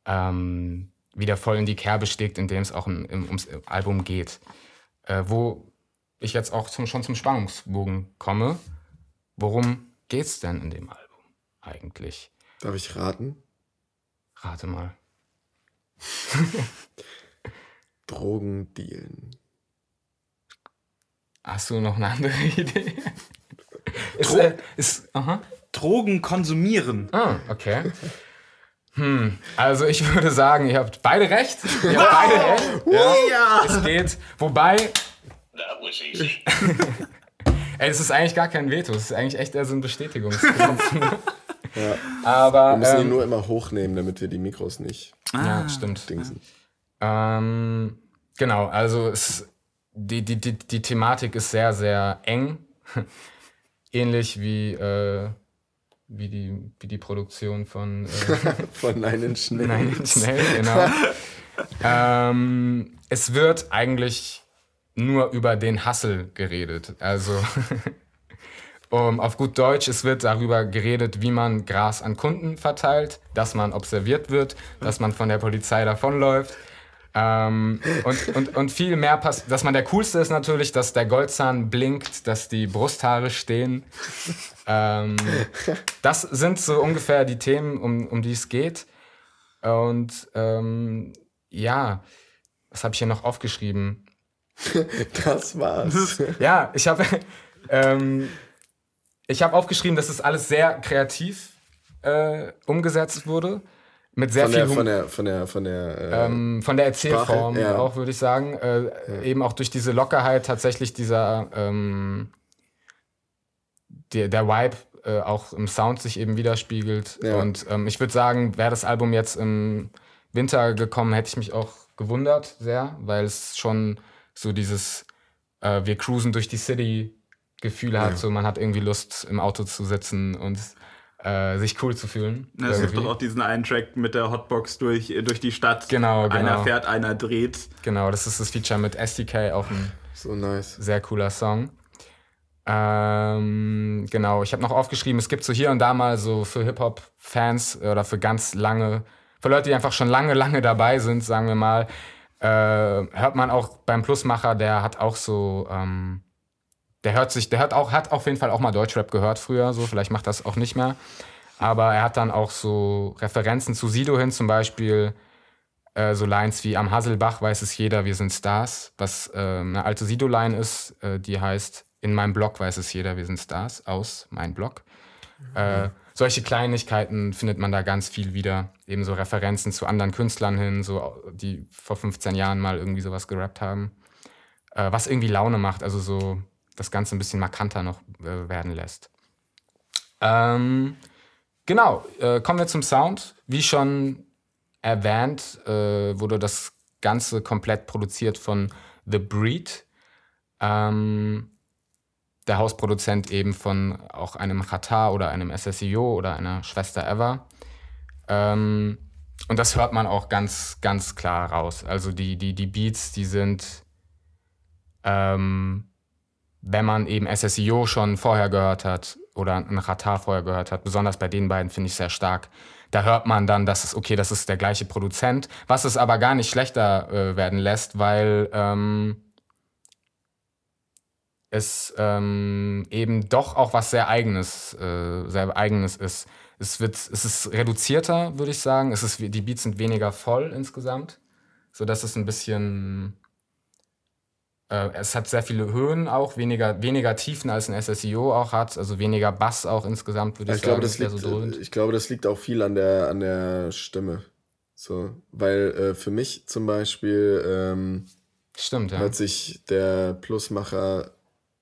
ähm, wieder voll in die Kerbe schlägt, indem es auch im, im, ums Album geht. Äh, wo ich jetzt auch zum, schon zum Spannungsbogen komme. Worum geht's denn in dem Album eigentlich? Darf ich raten? Rate mal. Drogen dealen. Hast du noch eine andere Idee? ist, äh, ist, aha. Drogen konsumieren. Ah, okay. Hm, also ich würde sagen, ihr habt beide recht. Ihr habt beide recht. Ja, Es geht. Wobei, That was easy. ey, es ist eigentlich gar kein Veto. Es ist eigentlich echt eher so ein Bestätigungskampf. Aber Wir müssen ihn ähm, nur immer hochnehmen, damit wir die Mikros nicht ja, stimmt. dingsen. Ähm, genau, also es, die, die, die, die Thematik ist sehr, sehr eng. Ähnlich wie, äh, wie, die, wie die Produktion von äh, Von Nine Inch Nails. Nein, schnell, genau. ähm, es wird eigentlich nur über den Hassel geredet. Also um, auf gut Deutsch, es wird darüber geredet, wie man Gras an Kunden verteilt, dass man observiert wird, dass man von der Polizei davonläuft. Ähm, und, und, und viel mehr passt, dass man der Coolste ist natürlich, dass der Goldzahn blinkt, dass die Brusthaare stehen. Ähm, das sind so ungefähr die Themen, um, um die es geht. Und ähm, ja, was habe ich hier noch aufgeschrieben? Das war's. Ja, ich habe ähm, ich habe aufgeschrieben, dass es alles sehr kreativ äh, umgesetzt wurde. Mit sehr Von viel der, von der, von der, von der, äh, ähm, von der Erzählform Sprache, ja. auch, würde ich sagen. Äh, Eben auch durch diese Lockerheit tatsächlich dieser ähm, der, der Vibe äh, auch im Sound sich eben widerspiegelt. Ja. Und ähm, ich würde sagen, wäre das Album jetzt im Winter gekommen, hätte ich mich auch gewundert sehr, weil es schon so dieses äh, wir cruisen durch die City Gefühl hat, so man hat irgendwie Lust im Auto zu sitzen und äh, sich cool zu fühlen. Ja, Es gibt doch auch diesen einen Track mit der Hotbox durch, durch die Stadt. Genau, Einer genau. fährt, einer dreht. Genau, das ist das Feature mit SDK, auch ein so nice. sehr cooler Song. Ähm, genau, ich habe noch aufgeschrieben, es gibt so hier und da mal so für Hip-Hop-Fans oder für ganz lange, für Leute, die einfach schon lange, lange dabei sind, sagen wir mal, äh, hört man auch beim Plusmacher, der hat auch so, ähm, der hört sich, der hört auch, hat auf jeden Fall auch mal Deutschrap gehört früher, so, vielleicht macht das auch nicht mehr. Aber er hat dann auch so Referenzen zu Sido hin, zum Beispiel äh, so Lines wie Am Hasselbach weiß es jeder, wir sind Stars, was äh, eine alte Sido-Line ist, äh, die heißt In meinem Blog weiß es jeder, wir sind Stars, aus mein Blog. Äh, solche Kleinigkeiten findet man da ganz viel wieder. Ebenso Referenzen zu anderen Künstlern hin, so, die vor 15 Jahren mal irgendwie sowas gerappt haben. Äh, was irgendwie Laune macht, also so das Ganze ein bisschen markanter noch äh, werden lässt. Ähm, genau, äh, kommen wir zum Sound. Wie schon erwähnt, äh, wurde das Ganze komplett produziert von The Breed. Ähm, der Hausproduzent eben von auch einem Qatar oder einem SSIO oder einer Schwester Ever. Ähm, und das hört man auch ganz, ganz klar raus. Also die, die, die Beats, die sind, ähm, wenn man eben SSIO schon vorher gehört hat oder einen Qatar vorher gehört hat, besonders bei den beiden finde ich sehr stark, da hört man dann, dass es okay, das ist der gleiche Produzent, was es aber gar nicht schlechter äh, werden lässt, weil ähm, es ähm, eben doch auch was sehr eigenes, äh, sehr eigenes ist. Es wird, es ist reduzierter, würde ich sagen. Es ist, die Beats sind weniger voll insgesamt, so dass es ein bisschen äh, es hat sehr viele Höhen auch, weniger, weniger Tiefen als ein SSIO auch hat, also weniger Bass auch insgesamt, würde ich, Ich glaube, sagen, das der liegt, so dröhnt. ich glaube, das liegt auch viel an der, an der Stimme. So, weil äh, für mich zum Beispiel ähm, Stimmt, ja. hört sich der Plusmacher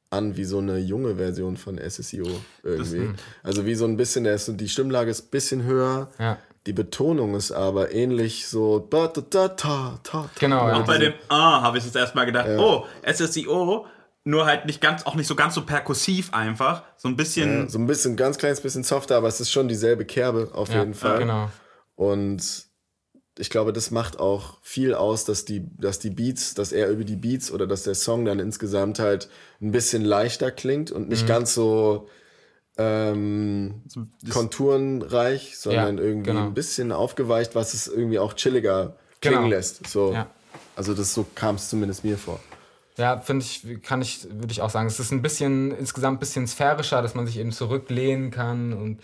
an wie so eine junge Version von SSIO irgendwie. hm. also wie so ein bisschen, der ist, die Stimmlage ist ein bisschen höher, ja. Die Betonung ist aber ähnlich so da, da, da, ta, ta. Genau, ja. Auch bei dem Ah habe ich jetzt erstmal gedacht, oh, SSIO, nur halt nicht ganz, auch nicht so ganz so perkussiv einfach. So ein bisschen. Ja, so ein bisschen, ganz kleines bisschen softer, aber es ist schon dieselbe Kerbe auf ja, jeden Fall. Genau. Und ich glaube, das macht auch viel aus, dass die, dass die Beats, dass er über die Beats oder dass der Song dann insgesamt halt ein bisschen leichter klingt und Mhm. nicht ganz so ähm, konturenreich, sondern Ja, irgendwie genau. ein bisschen aufgeweicht, was es irgendwie auch chilliger klingen Genau. lässt. So. Ja. Also das so kam es zumindest mir vor. Ja, finde ich, kann ich, würde ich auch sagen. Es ist ein bisschen, insgesamt ein bisschen sphärischer, dass man sich eben zurücklehnen kann und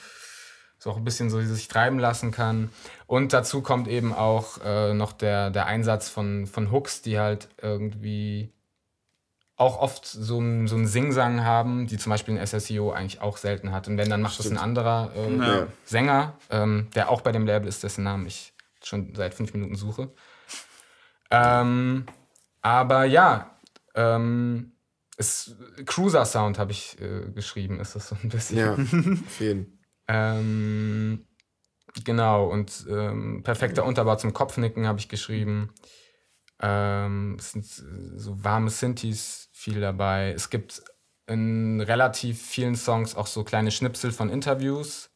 so auch ein bisschen so sich treiben lassen kann. Und dazu kommt eben auch äh, noch der, der Einsatz von, von Hooks, die halt irgendwie auch oft so einen so einen Singsang haben, die zum Beispiel ein SSEO eigentlich auch selten hat. Und wenn, dann macht das ein anderer äh, Ja. Sänger, ähm, der auch bei dem Label ist, dessen Namen ich schon seit fünf Minuten suche. Ähm, aber ja, ähm, es, Cruiser Sound habe ich äh, geschrieben, ist das so ein bisschen. Ja, jeden Ähm, genau, und ähm, perfekter Unterbau zum Kopfnicken habe ich geschrieben. Ähm, es sind so warme Synthes viel dabei. Es gibt in relativ vielen Songs auch so kleine Schnipsel von Interviews.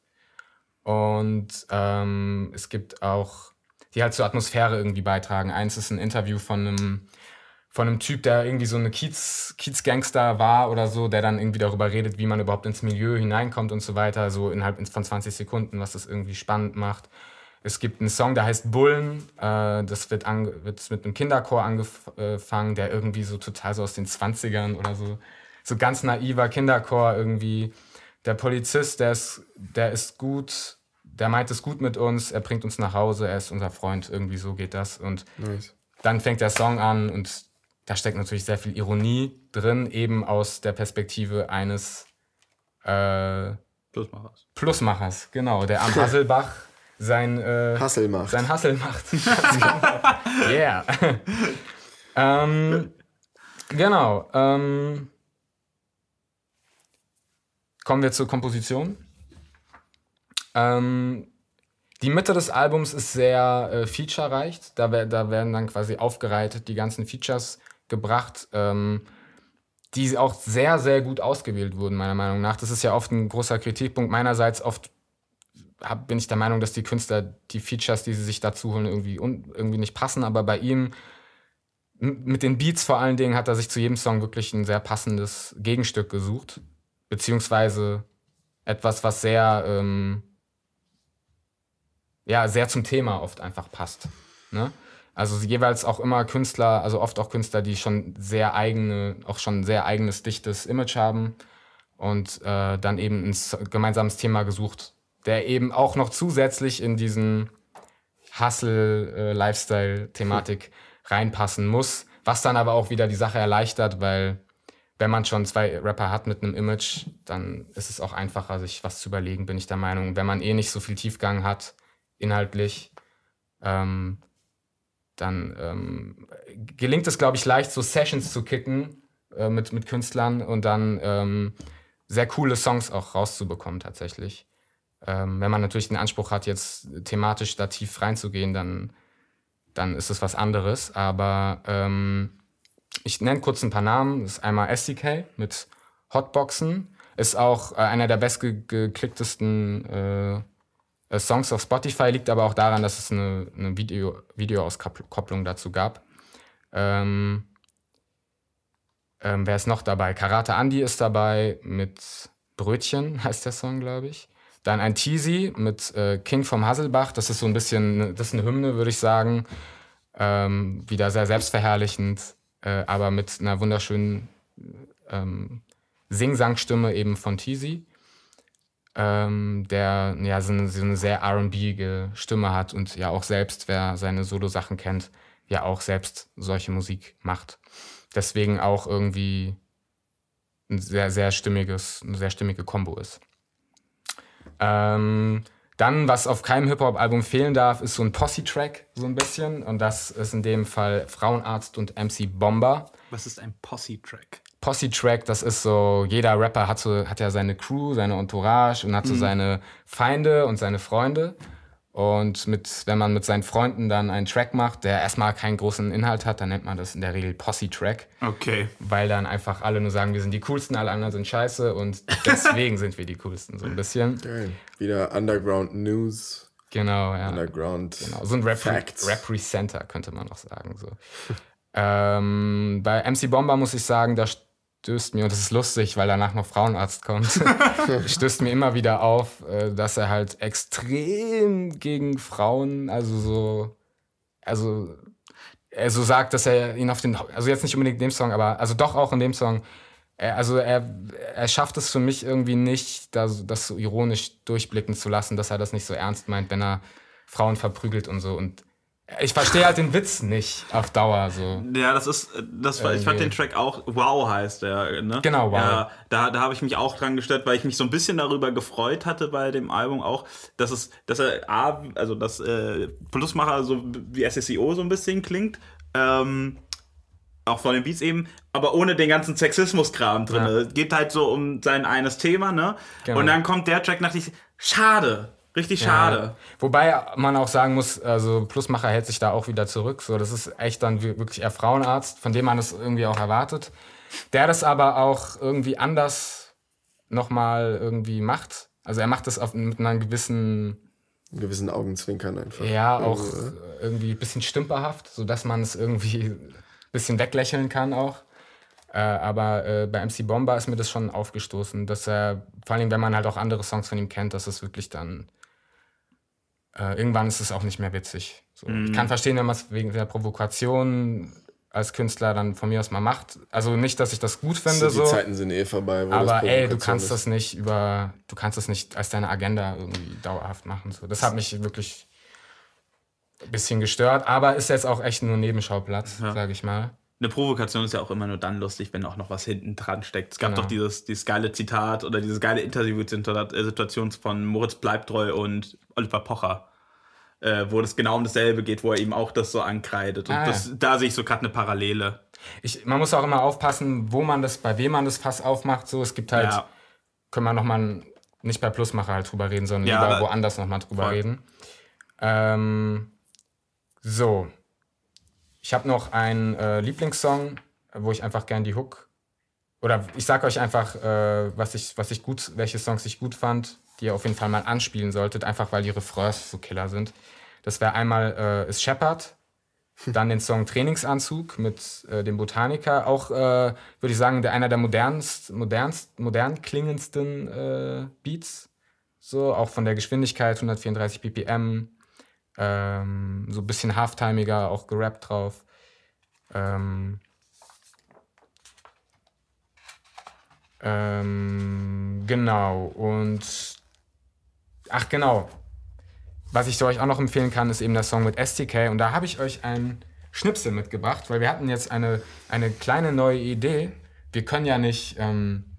Und ähm, es gibt auch, die halt zur Atmosphäre irgendwie beitragen. Eins ist ein Interview von einem, von einem Typ, der irgendwie so eine Kiez, Kiezgangster war oder so, der dann irgendwie darüber redet, wie man überhaupt ins Milieu hineinkommt und so weiter, so innerhalb von 20 Sekunden, was das irgendwie spannend macht. Es gibt einen Song, der heißt Bullen. Äh, das wird, wird mit einem Kinderchor angefangen, der irgendwie so total so aus den 20ern oder so, so ganz naiver Kinderchor irgendwie. Der Polizist, der ist, der ist gut, der meint es gut mit uns, er bringt uns nach Hause, er ist unser Freund, irgendwie so geht das. Und nice. dann fängt der Song an und da steckt natürlich sehr viel Ironie drin, eben aus der Perspektive eines äh, Plus mal was. Plusmachers, genau, der am Hasselbach sein, äh, Hassel macht. sein Hassel macht. Genau. yeah. ähm, genau. Ähm, kommen wir zur Komposition. Ähm, die Mitte des Albums ist sehr äh, featurereich. Da, da werden dann quasi aufgereiht die ganzen Features gebracht, ähm, die auch sehr, sehr gut ausgewählt wurden, meiner Meinung nach. Das ist ja oft ein großer Kritikpunkt meinerseits. Oft hab, bin ich der Meinung, dass die Künstler die Features, die sie sich dazu holen, irgendwie, un, irgendwie nicht passen. Aber bei ihm, mit den Beats vor allen Dingen, hat er sich zu jedem Song wirklich ein sehr passendes Gegenstück gesucht. Beziehungsweise etwas, was sehr, ähm, ja, sehr zum Thema oft einfach passt. Ne? Also jeweils auch immer Künstler, also oft auch Künstler, die schon sehr eigene, auch schon sehr eigenes, dichtes Image haben und äh, dann eben ein gemeinsames Thema gesucht, der eben auch noch zusätzlich in diesen Hustle-Lifestyle-Thematik reinpassen muss, was dann aber auch wieder die Sache erleichtert, weil wenn man schon zwei Rapper hat mit einem Image, dann ist es auch einfacher, sich was zu überlegen, bin ich der Meinung. Wenn man eh nicht so viel Tiefgang hat, inhaltlich, ähm, dann ähm, gelingt es, glaube ich, leicht, so Sessions zu kicken äh, mit, mit Künstlern und dann ähm, sehr coole Songs auch rauszubekommen tatsächlich. Ähm, wenn man natürlich den Anspruch hat, jetzt thematisch da tief reinzugehen, dann, dann ist es was anderes. Aber ähm, ich nenne kurz ein paar Namen. Das ist einmal SDK mit Hotboxen. Ist auch äh, einer der bestgeklicktesten äh, Songs auf Spotify, liegt aber auch daran, dass es eine, eine Video, Videoauskopplung dazu gab. Ähm, ähm, wer ist noch dabei? Karate Andy ist dabei mit Brötchen, heißt der Song, glaube ich. Dann ein Teasy mit äh, King vom Hasselbach. Das ist so ein bisschen, das ist eine Hymne, würde ich sagen. Ähm, wieder sehr selbstverherrlichend, äh, aber mit einer wunderschönen ähm, Sing-Sang-Stimme eben von Teasy. Ähm, der ja so eine, so eine sehr R&B-ige Stimme hat und ja auch selbst, wer seine Solo-Sachen kennt, ja auch selbst solche Musik macht. Deswegen auch irgendwie ein sehr, sehr stimmiges, eine sehr stimmige Kombo ist. Ähm, dann, was auf keinem Hip-Hop-Album fehlen darf, ist so ein Posse-Track, so ein bisschen. Und das ist in dem Fall Frauenarzt und MC Bomber. Was ist ein Posse-Track? Posse-Track, das ist so, jeder Rapper hat, so, hat ja seine Crew, seine Entourage und hat so seine Feinde und seine Freunde. Und mit, wenn man mit seinen Freunden dann einen Track macht, der erstmal keinen großen Inhalt hat, dann nennt man das in der Regel Posse-Track, Okay. weil dann einfach alle nur sagen, wir sind die coolsten, alle anderen sind scheiße und deswegen sind wir die coolsten, so ein bisschen. Geil. Wieder Underground News, Genau, ja. Underground Genau, so ein Rep Facts. Representer, könnte man noch sagen. So. ähm, bei MC Bomber muss ich sagen, da stößt mir, und das ist lustig, weil danach noch Frauenarzt kommt, stößt mir immer wieder auf, äh, dass er halt extrem gegen Frauen, also so, also er so sagt, dass er ihn auf den, also jetzt nicht unbedingt in dem Song, aber also doch auch in dem Song, er, also er, er schafft es für mich irgendwie nicht, das, das so ironisch durchblicken zu lassen, dass er das nicht so ernst meint, wenn er Frauen verprügelt und so. Und Ich verstehe halt den Witz nicht auf Dauer so. Ja, das ist, das war, ich fand den Track auch, wow heißt der, ne? Genau, Wow. Ja, da, da habe ich mich auch dran gestört, weil ich mich so ein bisschen darüber gefreut hatte bei dem Album auch, dass es, dass er A, also dass äh, Plusmacher so wie SSEO so ein bisschen klingt, ähm, auch von den Beats eben, aber ohne den ganzen Sexismus-Kram drin. Ja. Es geht halt so um sein eines Thema, ne? Genau. Und dann kommt der Track, dachte ich, schade, richtig schade. Ja. Wobei man auch sagen muss, also Plusmacher hält sich da auch wieder zurück. So, das ist echt dann wir- wirklich eher Frauenarzt, von dem man es irgendwie auch erwartet. Der das aber auch irgendwie anders nochmal irgendwie macht. Also er macht das auf, mit einer gewissen, Einen gewissen Augenzwinkern einfach. ja, auch Irgendwie, ne? irgendwie ein bisschen stümperhaft, sodass man es irgendwie ein bisschen weglächeln kann auch. Äh, aber äh, bei MC Bomber ist mir das schon aufgestoßen, dass er, vor allem wenn man halt auch andere Songs von ihm kennt, dass es wirklich dann äh, irgendwann ist es auch nicht mehr witzig. So. Ich kann verstehen, wenn man es wegen der Provokation als Künstler dann von mir aus mal macht. Also nicht, dass ich das gut finde, So, die so. Zeiten sind eh vorbei. Wo das Aber ey, du kannst ist. das nicht über, du kannst das nicht als deine Agenda irgendwie dauerhaft machen. So. Das hat mich wirklich ein bisschen gestört, aber ist jetzt auch echt nur Nebenschauplatz, sage ich mal. Eine Provokation ist ja auch immer nur dann lustig, wenn auch noch was hinten dran steckt. Es gab Genau. doch dieses, dieses geile Zitat oder diese geile Interview-Situation von Moritz Bleibtreu und Oliver Pocher, äh, wo es genau um dasselbe geht, wo er ihm auch das so ankreidet. Und Ah, das, da sehe ich so gerade eine Parallele. Ich, man muss auch immer aufpassen, wo man das, bei wem man das Fass aufmacht. So, es gibt halt, Ja. können wir nochmal nicht bei Plusmacher halt drüber reden, sondern Ja, lieber woanders nochmal drüber Voll. reden. Ähm, so. Ich habe noch einen äh, Lieblingssong, wo ich einfach gern die Hook. Oder ich sag euch einfach, äh, was ich, was ich gut, welche Songs ich gut fand, die ihr auf jeden Fall mal anspielen solltet, einfach weil die Refrains so killer sind. Das wäre einmal äh, ist Shepard, dann den Song Trainingsanzug mit äh, dem Botaniker. Auch, äh, würde ich sagen, der, einer der modernst, modernst, modern klingendsten äh, Beats. So, auch von der Geschwindigkeit, 134 BPM. Ähm, so ein bisschen halftimiger, auch gerappt drauf. Ähm, ähm, genau, und ach genau, was ich euch auch noch empfehlen kann, ist eben der Song mit STK. Und da habe ich euch einen Schnipsel mitgebracht, weil wir hatten jetzt eine, eine kleine neue Idee. Wir können ja nicht ähm,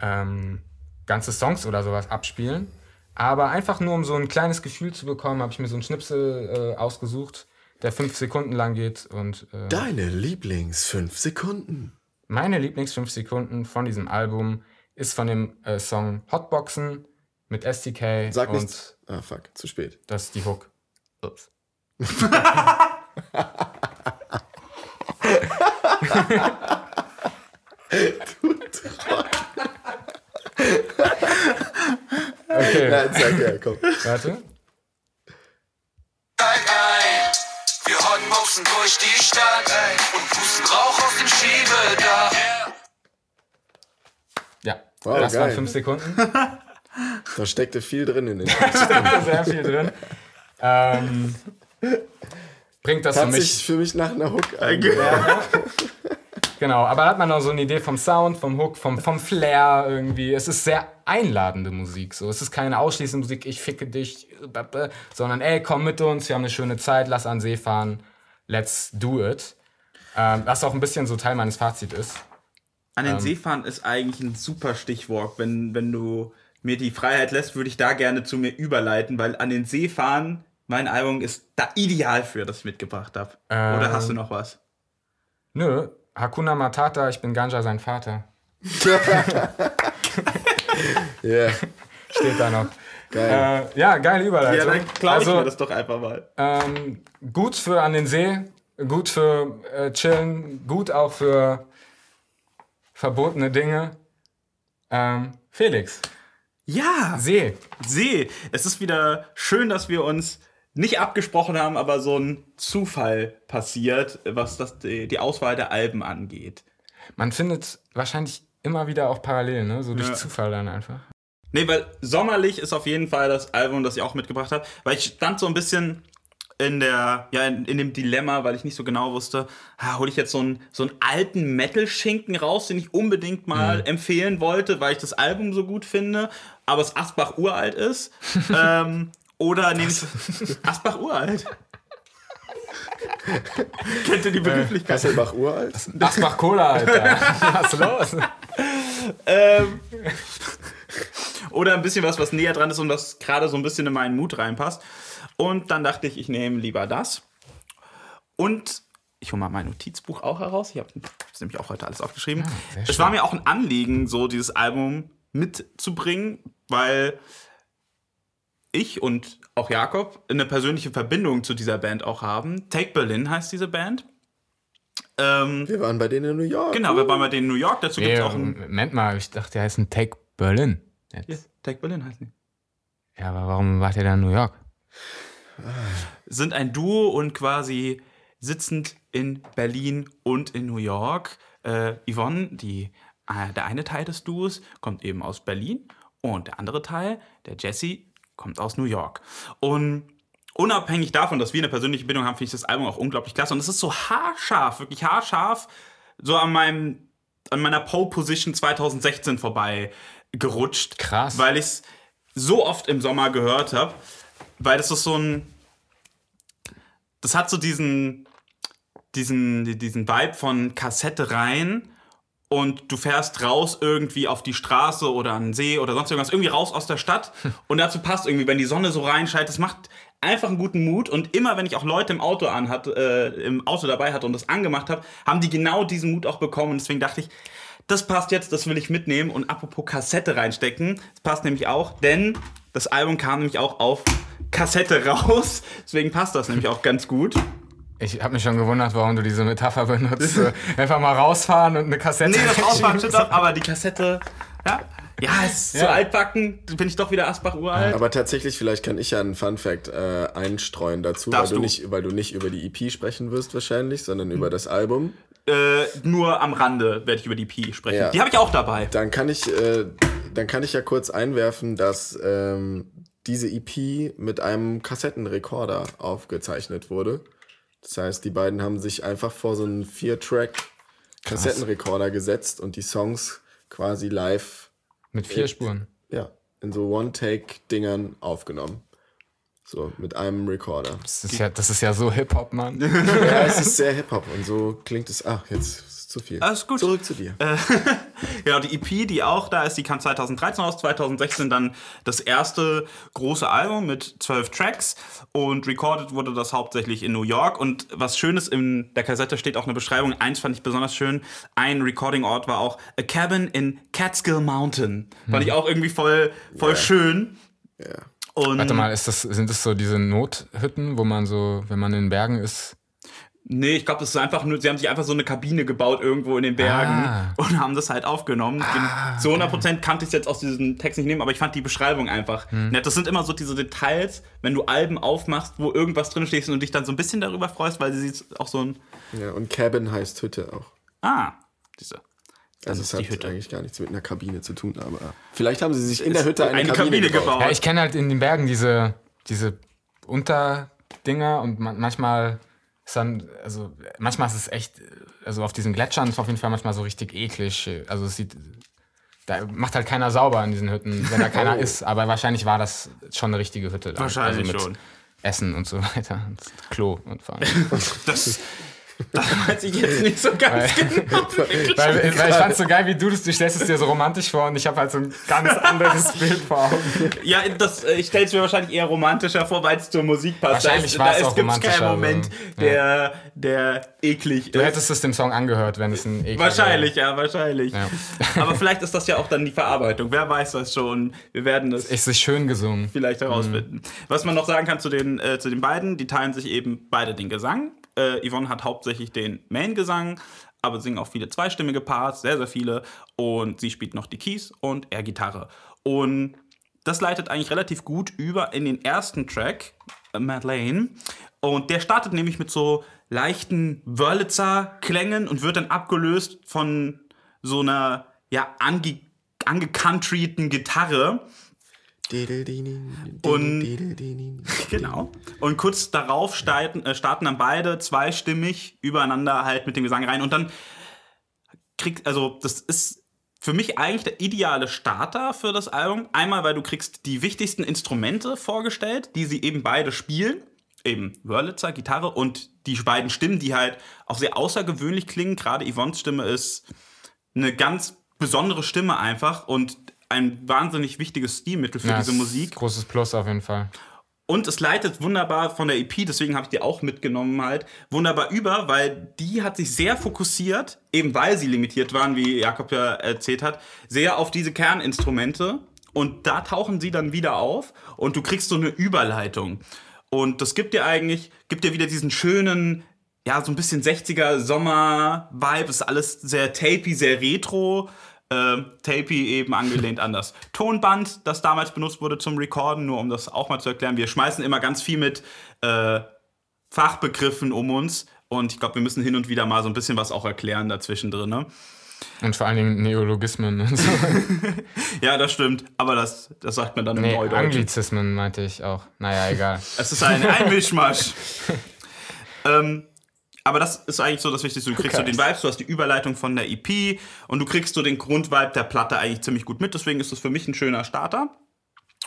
ähm, ganze Songs oder sowas abspielen. Aber einfach nur, um so ein kleines Gefühl zu bekommen, habe ich mir so einen Schnipsel äh, ausgesucht, der fünf Sekunden lang geht. Und äh, Deine Lieblings 5 Sekunden. meine Lieblings 5 Sekunden von diesem Album ist von dem äh, Song Hotboxen mit STK. Sag und nichts. Ah, fuck, zu spät. Das ist die Hook. Ups. okay, Ja, sag ja, komm. warte. Steig ein. Wir hotboxen durch die Stadt und pusten Rauch aus dem Schiebedach. Ja, Wow, das waren geil. 5 Sekunden. Da steckte viel drin in den Sehr viel drin. Ähm, bringt das für Hat mich. sich für mich nach einer Hook an. Genau, aber da hat man auch so eine Idee vom Sound, vom Hook, vom, vom Flair irgendwie. Es ist sehr einladende Musik. So. Es ist keine ausschließende Musik, ich ficke dich, sondern ey, komm mit uns, wir haben eine schöne Zeit, lass an See fahren, let's do it. Ähm, was auch ein bisschen so Teil meines Fazits ist. An Ähm. den See fahren ist eigentlich ein super Stichwort. Wenn, wenn du mir die Freiheit lässt, würde ich da gerne zu mir überleiten, weil an den See fahren, mein Album ist da ideal für, das ich mitgebracht habe. Ähm. Oder hast du noch was? Nö, Hakuna Matata, ich bin Ganja sein Vater. Ja, Steht da noch. geil. Äh, ja, geile Überleitung. Ja, dann glaube ich also, mir das doch einfach mal. Ähm, gut für an den See, gut für äh, Chillen, gut auch für verbotene Dinge. Ähm, Felix, Ja, See. See. Es ist wieder schön, dass wir uns nicht abgesprochen haben, aber so ein Zufall passiert, was das, die, Auswahl der Alben angeht. Man findet wahrscheinlich immer wieder auch Parallelen, ne? so durch Ja. Zufall dann einfach. Nee, weil Sommerlich ist auf jeden Fall das Album, das ich auch mitgebracht habe. Weil ich stand so ein bisschen in der, ja, in, in dem Dilemma, weil ich nicht so genau wusste, ah, hole ich jetzt so einen, so einen alten Metal-Schinken raus, den ich unbedingt mal empfehlen wollte, weil ich das Album so gut finde, aber es Asbach uralt ist. ähm, oder nehme ich Asbach uralt. Kennt ihr die Begrifflichkeit? Kasselbach uralt? Asbach Cola, Alter. Was ist los? Ähm, oder ein bisschen was, was näher dran ist und was gerade so ein bisschen in meinen Mut reinpasst. Und dann dachte ich, ich nehme lieber das. Und ich hole mal mein Notizbuch auch heraus. Ich habe das nämlich auch heute alles aufgeschrieben. sehr es war mir auch ein Anliegen, so dieses Album mitzubringen, weil ich und auch Jakob eine persönliche Verbindung zu dieser Band auch haben. Take Berlin heißt diese Band. Ähm, Wir waren bei denen in New York. genau, wir waren bei denen in New York. Dazu gibt es auch ein. Moment mal, ich dachte, die heißen Take Berlin. Jetzt. Ja, Take Berlin heißt die. Ja, aber warum wart ihr da in New York? sind ein Duo und quasi sitzend in Berlin und in New York. Äh, Yvonne, die, äh, der eine Teil des Duos, kommt eben aus Berlin und der andere Teil, der Jesse, kommt aus New York. Und unabhängig davon, dass wir eine persönliche Bindung haben, finde ich das Album auch unglaublich klasse. Und es ist so haarscharf, wirklich haarscharf, so an meinem, an meiner Pole Position 2016 vorbei gerutscht. Krass. Weil ich es so oft im Sommer gehört habe. Weil das ist so ein. Das hat so diesen, diesen, diesen Vibe von Kassette rein und du fährst raus irgendwie auf die Straße oder an den See oder sonst irgendwas, irgendwie raus aus der Stadt und dazu passt irgendwie, wenn die Sonne so reinscheint, das macht einfach einen guten Mut und immer wenn ich auch Leute im Auto anhat, äh, im Auto dabei hatte und das angemacht habe, haben die genau diesen Mut auch bekommen und deswegen dachte ich, das passt jetzt, das will ich mitnehmen und apropos Kassette reinstecken, das passt nämlich auch, denn das Album kam nämlich auch auf Kassette raus, deswegen passt das nämlich auch ganz gut. Ich habe mich schon gewundert, warum du diese Metapher benutzt. Einfach mal rausfahren und eine Kassette. Nee, das Ausfahren reinschieben. stimmt auch, aber die Kassette, ja, ja, ist so Ja. altbacken, bin ich doch wieder Asbach uralt. Aber tatsächlich, vielleicht kann ich ja einen Fun Fact äh, einstreuen dazu, weil Darfst du, du. nicht, weil du nicht über die EP sprechen wirst wahrscheinlich, sondern über das Album. Äh, nur am Rande werde ich über die Pi sprechen. Ja. Die habe ich auch dabei. Dann kann ich, äh, dann kann ich ja kurz einwerfen, dass ähm, diese EP mit einem Kassettenrekorder aufgezeichnet wurde. Das heißt, die beiden haben sich einfach vor so einen Vier-Track-Kassettenrekorder gesetzt und die Songs quasi live Mit vier Spuren. ja, in so One-Take-Dingern aufgenommen. So, mit einem Recorder. Das ist ja, das ist ja so Hip-Hop, Mann. Ja, es ist sehr Hip-Hop und so klingt es. Ach, jetzt zu viel. Alles gut. Zurück zu dir. Genau, die EP, die auch da ist, die kam 2013 raus, 2016 dann das erste große Album mit zwölf Tracks und recorded wurde das hauptsächlich in New York und was Schönes in der Kassette steht auch eine Beschreibung, eins fand ich besonders schön, ein Recording-Ort war auch A Cabin in Catskill Mountain. Fand ich auch irgendwie voll, voll schön. Ja. Und Warte mal, ist das, sind das so diese Nothütten, wo man so, wenn man in den Bergen ist, Nee, ich glaube, das ist einfach nur, sie haben sich einfach so eine Kabine gebaut irgendwo in den Bergen Ah. und haben das halt aufgenommen. Zu 100% kannte ich es jetzt aus diesem Text nicht nehmen, aber ich fand die Beschreibung einfach Hm. nett. Das sind immer so diese Details, wenn du Alben aufmachst, wo irgendwas drin steht und dich dann so ein bisschen darüber freust, weil sie auch so ein, ja, und Cabin heißt Hütte auch. ah, diese. Also ist es die hat Hütte. eigentlich gar nichts mit einer Kabine zu tun, aber vielleicht haben sie sich in der Hütte eine, eine Kabine, Kabine gebaut. gebaut. Ja, ich kenne halt in den Bergen diese, diese Unterdinger und man, manchmal ist dann, also manchmal ist es echt, also auf diesen Gletschern ist auf jeden Fall manchmal so richtig eklig. Also es sieht, da macht halt keiner sauber in diesen Hütten, wenn da keiner Oh. ist. Aber wahrscheinlich war das schon eine richtige Hütte. Da. Wahrscheinlich also mit schon. Essen und so weiter. Und Klo und vor allem. Das, das weiß ich jetzt nicht so ganz genau. weil, weil ich fand's so geil, wie du das, du stellst es dir so romantisch vor und ich habe halt so ein ganz anderes Bild vor Augen. Ja, das, äh, ich stelle es mir wahrscheinlich eher romantischer vor, weil es zur Musik passt. Wahrscheinlich da ist, es da auch gibt's keinen romantischer, Moment, der, der eklig Du ist. hättest es dem Song angehört, wenn es ein ekliger Wahrscheinlich, ja, wahrscheinlich. Ja. Aber vielleicht ist das ja auch dann die Verarbeitung. Wer weiß das schon. Wir werden das Ist es schön gesungen. vielleicht herausfinden. Was man noch sagen kann zu den, äh, zu den beiden, die teilen sich eben beide den Gesang. Äh, Yvonne hat hauptsächlich den Main-Gesang, aber singen auch viele zweistimmige Parts, sehr, sehr viele. Und sie spielt noch die Keys und er Gitarre. Und das leitet eigentlich relativ gut über in den ersten Track, äh, Madeleine. Und der startet nämlich mit so leichten Wörlitzer-Klängen und wird dann abgelöst von so einer, ja, ange angecountryten Gitarre. Und- Genau. Und kurz darauf starten, äh, starten dann beide zweistimmig übereinander halt mit dem Gesang rein. Und dann kriegt, also das ist für mich eigentlich der ideale Starter für das Album. Einmal, weil du kriegst die wichtigsten Instrumente vorgestellt, die sie eben beide spielen eben Wörlitzer, Gitarre und die beiden Stimmen, die halt auch sehr außergewöhnlich klingen. Gerade Yvonnes Stimme ist eine ganz besondere Stimme einfach und ein wahnsinnig wichtiges Stilmittel für Ja, diese Musik. Großes Plus auf jeden Fall. Und es leitet wunderbar von der EP, deswegen habe ich die auch mitgenommen halt, wunderbar über, weil die hat sich sehr fokussiert, eben weil sie limitiert waren, wie Jakob ja erzählt hat, sehr auf diese Kerninstrumente. Und da tauchen sie dann wieder auf und du kriegst so eine Überleitung. Und das gibt dir eigentlich, gibt dir wieder diesen schönen, ja, so ein bisschen 60er Sommer-Vibe. Ist alles sehr tapey, sehr retro. Ähm, tapey eben angelehnt an das Tonband, das damals benutzt wurde zum Recorden, nur um das auch mal zu erklären. Wir schmeißen immer ganz viel mit äh, Fachbegriffen um uns und ich glaube, wir müssen hin und wieder mal so ein bisschen was auch erklären dazwischen drin. Ne? Und vor allen Dingen Neologismen und so. Ja, das stimmt, aber das, das sagt man dann im nee, Neudeutschen. Anglizismen meinte ich auch. Naja, egal. Es ist ein, ein Mischmasch. ähm, aber das ist eigentlich so das Wichtigste. Du kriegst so den Vibes, du hast die Überleitung von der EP und du kriegst so den Grundvibe der Platte eigentlich ziemlich gut mit. Deswegen ist das für mich ein schöner Starter.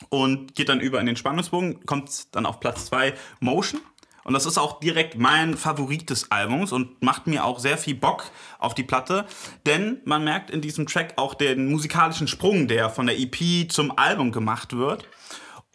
Und geht dann über in den Spannungsbogen, kommt dann auf Platz 2 Motion. Und das ist auch direkt mein Favorit des Albums und macht mir auch sehr viel Bock auf die Platte. Denn man merkt in diesem Track auch den musikalischen Sprung, der von der EP zum Album gemacht wird.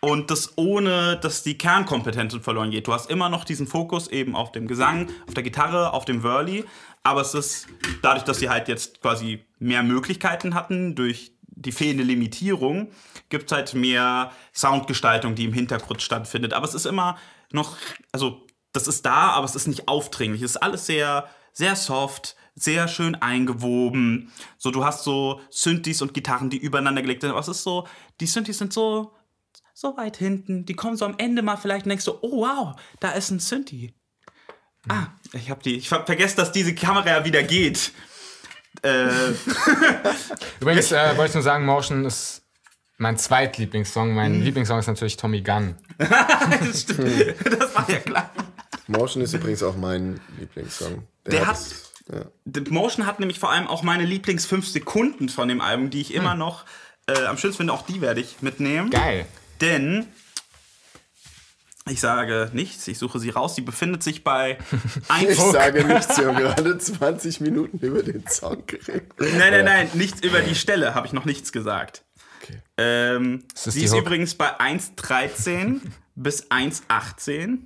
Und das ohne, dass die Kernkompetenz verloren geht. Du hast immer noch diesen Fokus eben auf dem Gesang, auf der Gitarre, auf dem Whirly. Aber es ist dadurch, dass sie halt jetzt quasi mehr Möglichkeiten hatten durch die fehlende Limitierung, gibt es halt mehr Soundgestaltung, die im Hintergrund stattfindet. Aber es ist immer noch, also das ist da, aber es ist nicht aufdringlich. Es ist alles sehr, sehr soft, sehr schön eingewoben. So, du hast so Synthes und Gitarren, die übereinander gelegt sind. Aber es ist so, die Synthes sind so, so weit hinten. Die kommen so am Ende mal vielleicht und denkst du, oh wow, da ist ein Synthi. Ah, ich hab die, ich hab vergessen, dass diese Kamera ja wieder geht. Äh, Übrigens äh, wollte ich nur sagen, Motion ist mein zweitlieblingssong. Mein Lieblingssong ist natürlich Tommy Gunn. das, stimmt. das war ja klar. Motion ist übrigens auch mein Lieblingssong. Der hat- Ja. The Motion hat nämlich vor allem auch meine Lieblings 5 Sekunden von dem Album, die ich immer noch äh, am schönsten finde. Auch die werde ich mitnehmen. Geil. Denn ich sage nichts, ich suche sie raus. Sie befindet sich bei Ich 1. sage nichts, wir haben gerade 20 Minuten über den Song geredet. Nein, nein, nein, nichts über die Stelle, habe ich noch nichts gesagt. Okay. Ähm, Das ist sie die ist Hook. übrigens bei 1,13 bis 1,18.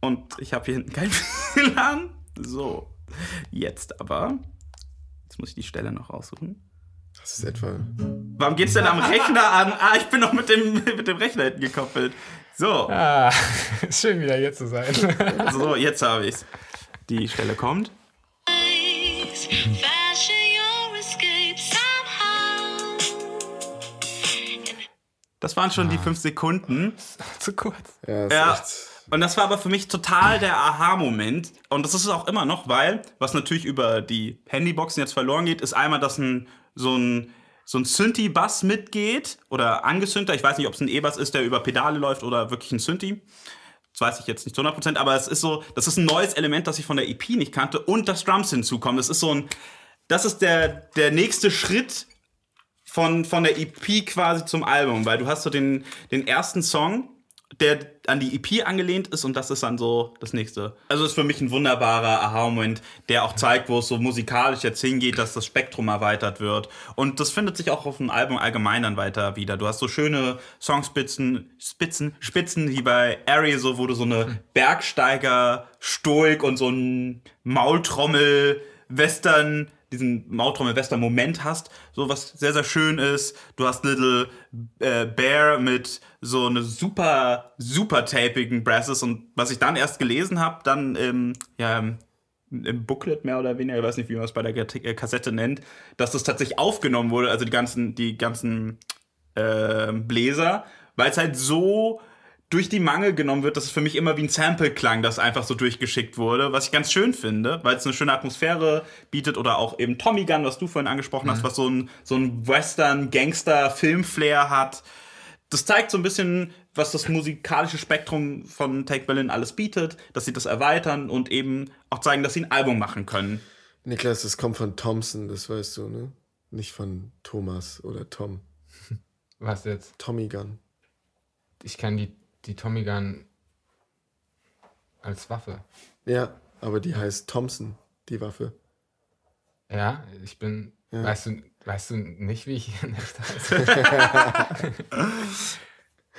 Und ich habe hier hinten kein WLAN. So, jetzt aber. Jetzt muss ich die Stelle noch raussuchen. Das ist etwa. Warum geht's denn am Rechner an? Ah, ich bin noch mit dem, mit dem Rechner hinten gekoppelt. So, Ah, schön wieder hier zu sein. so jetzt habe ich's. Die Stelle kommt. Das waren schon die fünf Sekunden. zu kurz. Ja, ist Ja. echt. Und das war aber für mich total der Aha-Moment. Und das ist es auch immer noch, weil, was natürlich über die Handyboxen jetzt verloren geht, ist einmal, dass ein, so ein, so ein Synthi-Bass mitgeht oder angesynter. Ich weiß nicht, ob es ein E-Bass ist, der über Pedale läuft oder wirklich ein Synthi. Das weiß ich jetzt nicht zu 100%, aber es ist so, das ist ein neues Element, das ich von der EP nicht kannte und das Drums hinzukommen. Das ist so ein, das ist der, der nächste Schritt von, von der EP quasi zum Album, weil du hast so den, den ersten Song, der an die EP angelehnt ist und das ist dann so das nächste. Also ist für mich ein wunderbarer Aha-Moment, der auch zeigt, wo es so musikalisch jetzt hingeht, dass das Spektrum erweitert wird. Und das findet sich auch auf dem Album allgemein dann weiter wieder. Du hast so schöne Songspitzen, Spitzen, Spitzen wie bei Ari, so wo du so eine Bergsteiger-Stoik und so ein Maultrommel-Western diesen Maultrommel-Western-Moment hast, so was sehr, sehr schön ist. Du hast Little äh, Bear mit so eine super, super tapigen Brasses und was ich dann erst gelesen habe, dann im, ja, im, Booklet mehr oder weniger, ich weiß nicht, wie man es bei der äh, Kassette nennt, dass das tatsächlich aufgenommen wurde, also die ganzen, die ganzen äh, Bläser, weil es halt so durch die Mangel genommen wird, dass es für mich immer wie ein Sample klang, das einfach so durchgeschickt wurde, was ich ganz schön finde, weil es eine schöne Atmosphäre bietet oder auch eben Tommy Gun, was du vorhin angesprochen hast, was so ein, so ein Western-Gangster-Film-Flair hat. Das zeigt so ein bisschen, was das musikalische Spektrum von Take Berlin alles bietet, dass sie das erweitern und eben auch zeigen, dass sie ein Album machen können. Niklas, das kommt von Thompson, das weißt du, ne? Nicht von Thomas oder Tom. Was jetzt? Tommy Gun. Ich kann die, die Tommy Gun Als Waffe. Ja, aber die heißt Thompson, die Waffe. Ja, ich bin. Weißt, du, weißt du nicht, wie ich heiße?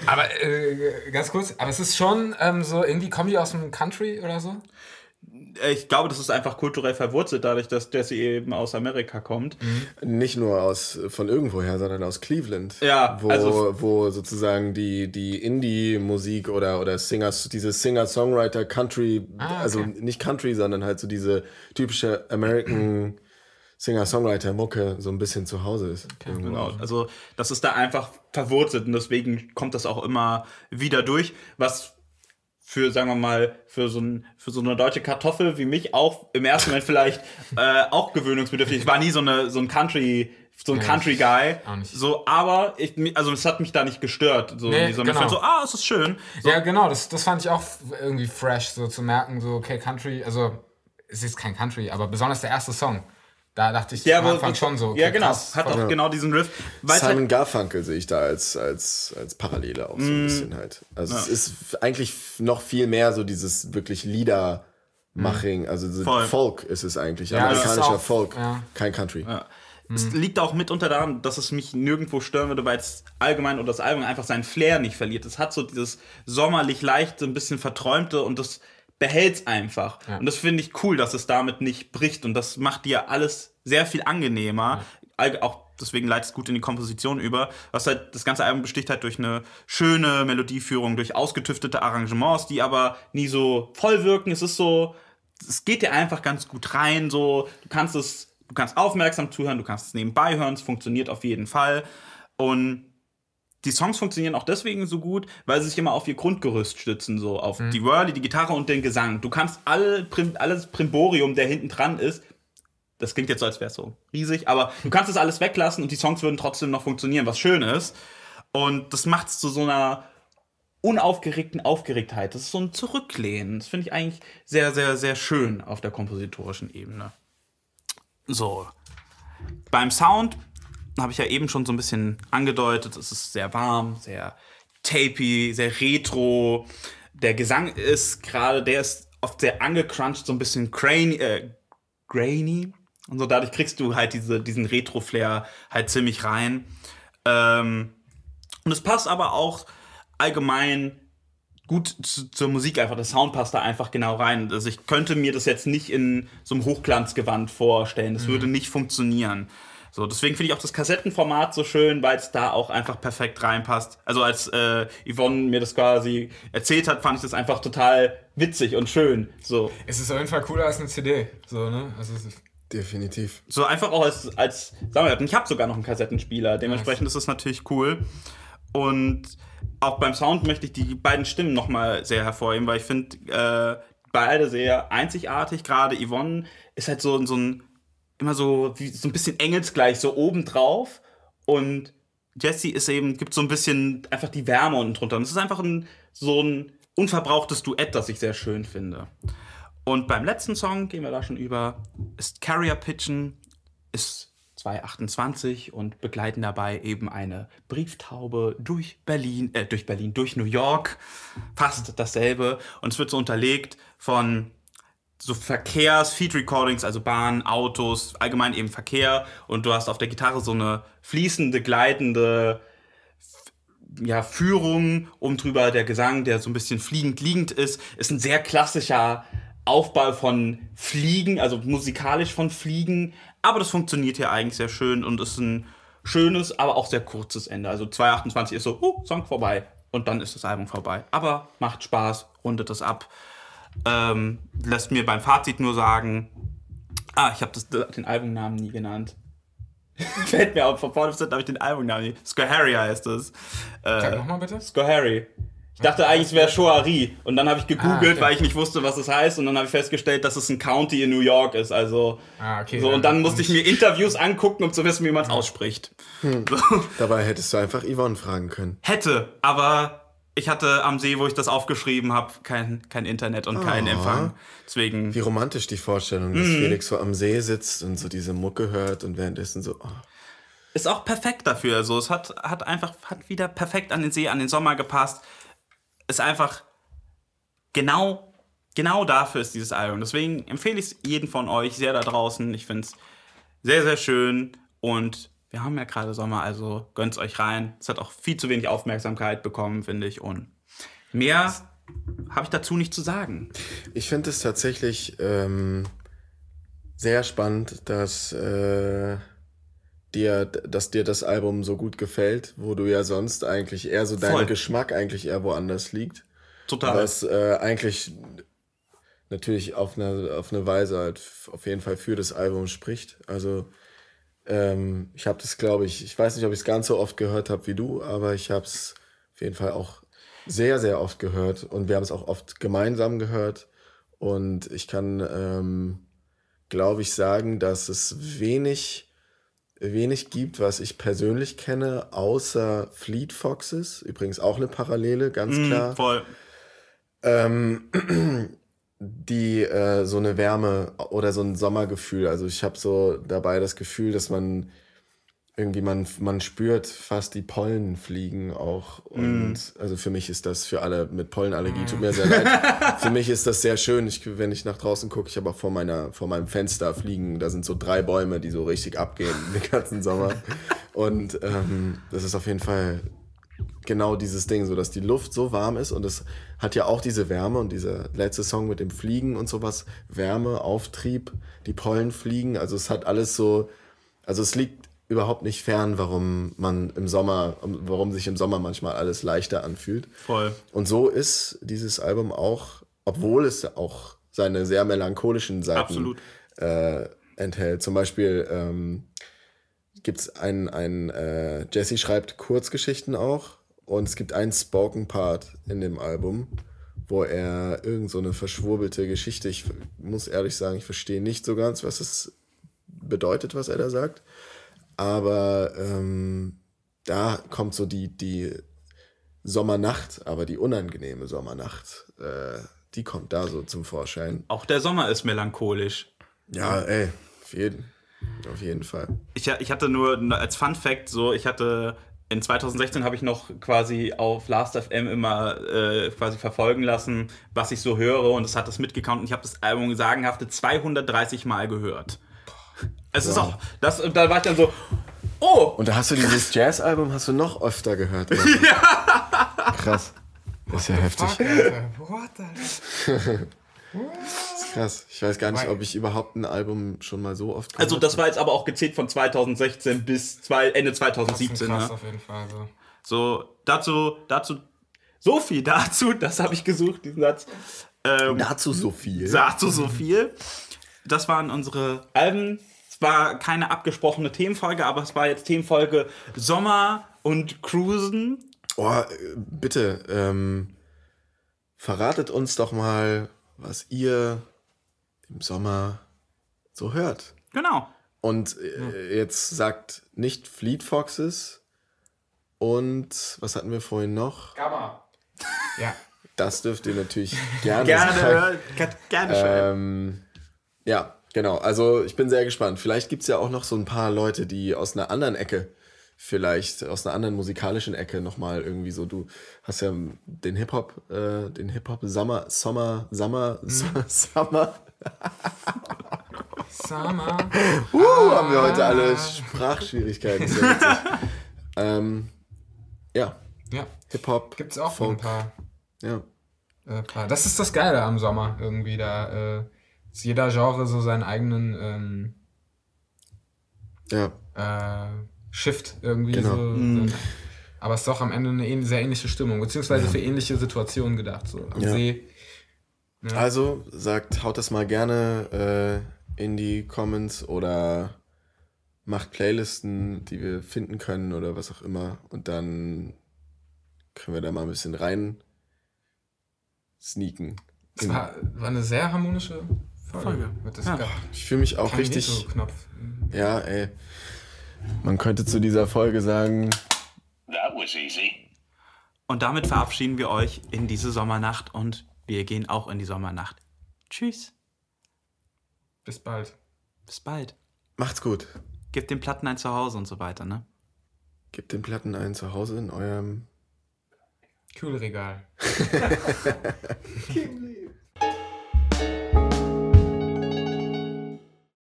aber äh, ganz kurz, aber es ist schon ähm, so, irgendwie die aus dem Country oder so? Ich glaube, das ist einfach kulturell verwurzelt, dadurch, dass Jesse eben aus Amerika kommt. Nicht nur aus von irgendwoher, sondern aus Cleveland. Ja, wo, also- wo sozusagen die, die Indie-Musik oder, oder Singers, diese Singer-Songwriter, Country, Ah, okay. also nicht Country, sondern halt so diese typische American Singer-Songwriter-Mucke so ein bisschen zu Hause ist. Irgendwo. Genau, also das ist da einfach verwurzelt und deswegen kommt das auch immer wieder durch, was für, sagen wir mal, für so, ein, für so eine deutsche Kartoffel wie mich auch im ersten Moment vielleicht äh, auch gewöhnungsbedürftig. Ich war nie so, eine, so ein Country, so ein Nee, Country-Guy. auch nicht. So, aber ich, also es hat mich da nicht gestört. So, Nee, genau. fand so, ah, es ist schön. So, Ja, genau, das, das fand ich auch irgendwie fresh, so zu merken, so, okay, Country, also, es ist kein Country, aber besonders der erste Song. Da dachte ich ja, am Anfang schon so. Okay, ja, genau. krass, hat auch genau diesen Riff. Simon halt, Garfunkel sehe ich da als, als, als Parallele auch so Mm. ein bisschen halt. Also es ist eigentlich noch viel mehr so dieses wirklich Liedermaching, also so. Folk ist es eigentlich, Ja, amerikanischer auch- Folk, ja. kein Country. Es liegt auch mitunter daran, dass es mich nirgendwo stören würde, weil es allgemein oder das Album einfach seinen Flair nicht verliert. Es hat so dieses sommerlich leichte, ein bisschen verträumte und das behält es einfach. Und das finde ich cool, dass es damit nicht bricht und das macht dir alles sehr viel angenehmer. All- Auch deswegen leitet es gut in die Komposition über. Was halt, das ganze Album besticht halt durch eine schöne Melodieführung, durch ausgetüftete Arrangements, die aber nie so voll wirken. Es ist so, es geht dir einfach ganz gut rein. So, du kannst es, du kannst aufmerksam zuhören, du kannst es nebenbei hören, es funktioniert auf jeden Fall. Und die Songs funktionieren auch deswegen so gut, weil sie sich immer auf ihr Grundgerüst stützen, so auf die Whirly, die Gitarre und den Gesang. Du kannst alle, alles Primborium, der hinten dran ist, das klingt jetzt so, als wäre es so riesig, aber du kannst es alles weglassen und die Songs würden trotzdem noch funktionieren, was schön ist. Und das macht es zu so einer unaufgeregten Aufgeregtheit. Das ist so ein Zurücklehnen. Das finde ich eigentlich sehr, sehr, sehr schön auf der kompositorischen Ebene. So. Beim Sound habe ich ja eben schon so ein bisschen angedeutet, es ist sehr warm, sehr tapy, sehr retro. Der Gesang ist gerade, der ist oft sehr angecrunched, so ein bisschen crane, äh, grainy. Und so dadurch kriegst du halt diese, diesen Retro-Flair halt ziemlich rein. Ähm, und es passt aber auch allgemein gut zu, zur Musik einfach. Der Sound passt da einfach genau rein. Also ich könnte mir das jetzt nicht in so einem Hochglanzgewand vorstellen. Das würde nicht funktionieren. So, deswegen finde ich auch das Kassettenformat so schön, weil es da auch einfach perfekt reinpasst. Also als äh, Yvonne mir das quasi erzählt hat, fand ich das einfach total witzig und schön. So, Es ist auf jeden Fall cooler als eine CD, so, ne? Also, es ist, Definitiv. so einfach auch als, als Sammler. Und ich habe sogar noch einen Kassettenspieler. Dementsprechend ist es natürlich cool. Und auch beim Sound möchte ich die beiden Stimmen nochmal sehr hervorheben, weil ich finde, äh, beide sehr einzigartig. Gerade Yvonne ist halt so, so ein, immer so, wie, so ein bisschen engelsgleich, so obendrauf. Und Jesse ist eben, gibt so ein bisschen einfach die Wärme unten drunter. Und es ist einfach ein, so ein unverbrauchtes Duett, das ich sehr schön finde. Und beim letzten Song gehen wir da schon über, ist Carrier Pigeon, ist 228 und begleiten dabei eben eine Brieftaube durch Berlin, äh, durch Berlin, durch New York, fast dasselbe. Und es wird so unterlegt von so Verkehrs, Feed Recordings, also Bahn, Autos, allgemein eben Verkehr. Und du hast auf der Gitarre so eine fließende, gleitende ja, Führung, um drüber der Gesang, der so ein bisschen fliegend liegend ist, ist ein sehr klassischer Aufbau von Fliegen, also musikalisch von Fliegen. Aber das funktioniert hier eigentlich sehr schön und ist ein schönes, aber auch sehr kurzes Ende. Also 2.28 ist so, uh, Song vorbei und dann ist das Album vorbei. Aber macht Spaß, rundet das ab. Ähm, lässt mir beim Fazit nur sagen, ah, ich habe den Albumnamen nie genannt. Fällt mir auf, von vorne bis hinten habe ich den Albumnamen nicht. Scoharia heißt es. Sag Äh, nochmal bitte. Scoharry. Ich dachte eigentlich, es wäre Shoari. Und dann habe ich gegoogelt, Ah, okay. weil ich nicht wusste, was es heißt. Und dann habe ich festgestellt, dass es ein County in New York ist. Also, Ah, okay, so, ja. und dann musste ich mir Interviews angucken, um zu wissen, wie man es ausspricht. So. Dabei hättest du einfach Yvonne fragen können. Hätte, aber ich hatte am See, wo ich das aufgeschrieben habe, kein, kein Internet und keinen Ah. Empfang. Deswegen Wie romantisch die Vorstellung, dass Felix so am See sitzt und so diese Mucke hört und währenddessen so, oh, ist auch perfekt dafür. Also es hat, hat einfach hat wieder perfekt an den See, an den Sommer gepasst. Ist einfach genau genau dafür ist dieses Album. Deswegen empfehle ich es jedem von euch sehr da draußen. Ich finde es sehr, sehr schön. Und wir haben ja gerade Sommer, also gönnt es euch rein. Es hat auch viel zu wenig Aufmerksamkeit bekommen, finde ich. Und mehr habe ich dazu nicht zu sagen. Ich finde es tatsächlich ähm, sehr spannend, dass, äh, dir, dass dir das Album so gut gefällt, wo du ja sonst eigentlich eher so dein Voll. Geschmack eigentlich eher woanders liegt. Total. Was äh, eigentlich natürlich auf eine, auf eine Weise halt auf jeden Fall für das Album spricht. Also ähm, ich habe das, glaube ich, ich weiß nicht, ob ich es ganz so oft gehört habe wie du, aber ich habe es auf jeden Fall auch sehr, sehr oft gehört und wir haben es auch oft gemeinsam gehört. Und ich kann, ähm, glaube ich, sagen, dass es wenig, wenig gibt, was ich persönlich kenne, außer Fleet Foxes. Übrigens auch eine Parallele, ganz klar Mhm, voll. ähm, die äh, so eine Wärme oder so ein Sommergefühl. Also ich habe so dabei das Gefühl, dass man irgendwie man man spürt fast die Pollen fliegen auch und also für mich ist das für alle mit Pollenallergie tut mir sehr leid. für mich ist das sehr schön. Ich, wenn ich nach draußen gucke, ich habe auch vor meiner vor meinem Fenster fliegen. Da sind so drei Bäume, die so richtig abgehen den ganzen Sommer und ähm, das ist auf jeden Fall genau dieses Ding, so dass die Luft so warm ist und es hat ja auch diese Wärme und dieser letzte Song mit dem Fliegen und sowas, Wärme, Auftrieb, die Pollen fliegen, also es hat alles so, also es liegt überhaupt nicht fern, warum man im Sommer, warum sich im Sommer manchmal alles leichter anfühlt. Voll. Und so ist dieses Album auch, obwohl es auch seine sehr melancholischen Seiten äh, enthält. Zum Beispiel ähm, gibt es einen, einen äh, Jesse schreibt Kurzgeschichten auch und es gibt einen Spoken Part in dem Album, wo er irgend so eine verschwurbelte Geschichte, ich muss ehrlich sagen, ich verstehe nicht so ganz, was es bedeutet, was er da sagt. Aber ähm, da kommt so die, die Sommernacht, aber die unangenehme Sommernacht, äh, die kommt da so zum Vorschein. Auch der Sommer ist melancholisch. Ja, ey, auf jeden, auf jeden Fall. Ich, ich hatte nur als Fun Fact so, ich hatte in 2016 habe ich noch quasi auf Last.fm immer äh, quasi verfolgen lassen, was ich so höre und es hat das mitgekaunt und ich habe das Album sagenhafte 230 Mal gehört. Es ist auch, das, und da war ich dann so, oh, Und da hast du dieses Jazz-Album hast du noch öfter gehört. Ja. Krass. Das ist ja heftig. Fuck, Alter. What, Alter? Das ist krass. Ich weiß gar nicht, ob ich überhaupt ein Album schon mal so oft gehört also das war jetzt aber auch gezählt von 2016 bis zwei, Ende 2017. Krass Ne? auf jeden Fall. So. So, dazu, dazu, so viel dazu, das habe ich gesucht, diesen Satz. Ähm, Dazu so viel. dazu so viel. Das waren unsere Alben. Es war keine abgesprochene Themenfolge, aber es war jetzt Themenfolge Sommer und Cruisen. Oh, äh, bitte, ähm, verratet uns doch mal, was ihr im Sommer so hört. Genau. Und äh, jetzt sagt nicht Fleet Foxes und was hatten wir vorhin noch? Gamma. Ja. Das dürft ihr natürlich gerne, Gerne, sagen. gerne, gerne schreiben. Ähm, ja, genau. Also ich bin sehr gespannt. Vielleicht gibt es ja auch noch so ein paar Leute, die aus einer anderen Ecke, vielleicht aus einer anderen musikalischen Ecke nochmal irgendwie so, du hast ja den Hip-Hop, äh, den Hip-Hop Summer, Sommer, Summer, Summer. Summer. Uh, haben wir heute alle Sprachschwierigkeiten. Sehr witzig. ähm, ja, Ja. Hip-Hop. Gibt's auch Folk. ein paar, Ja. äh, paar. Das ist das Geile am Sommer irgendwie. Da äh, ist jeder Genre so seinen eigenen ähm, Ja. äh, Shift irgendwie Genau. so. so. Aber es ist doch am Ende eine sehr ähnliche Stimmung, beziehungsweise für ähnliche Situationen gedacht. So am Ja. See. Also sagt, haut das mal gerne äh, in die Comments oder macht Playlisten, die wir finden können oder was auch immer. Und dann können wir da mal ein bisschen rein sneaken. Es war, war eine sehr harmonische Folge. Folge. Ja. Ich fühle mich auch richtig. Veto-Knopf. Ja, ey. Man könnte zu dieser Folge sagen, That was easy. Und damit verabschieden wir euch in diese Sommernacht und wir gehen auch in die Sommernacht. Tschüss. Bis bald. Bis bald. macht's gut. Gebt den Platten ein Zuhause und so weiter, ne? Gebt den Platten ein zu Hause in eurem Kühlregal. Kühlregal.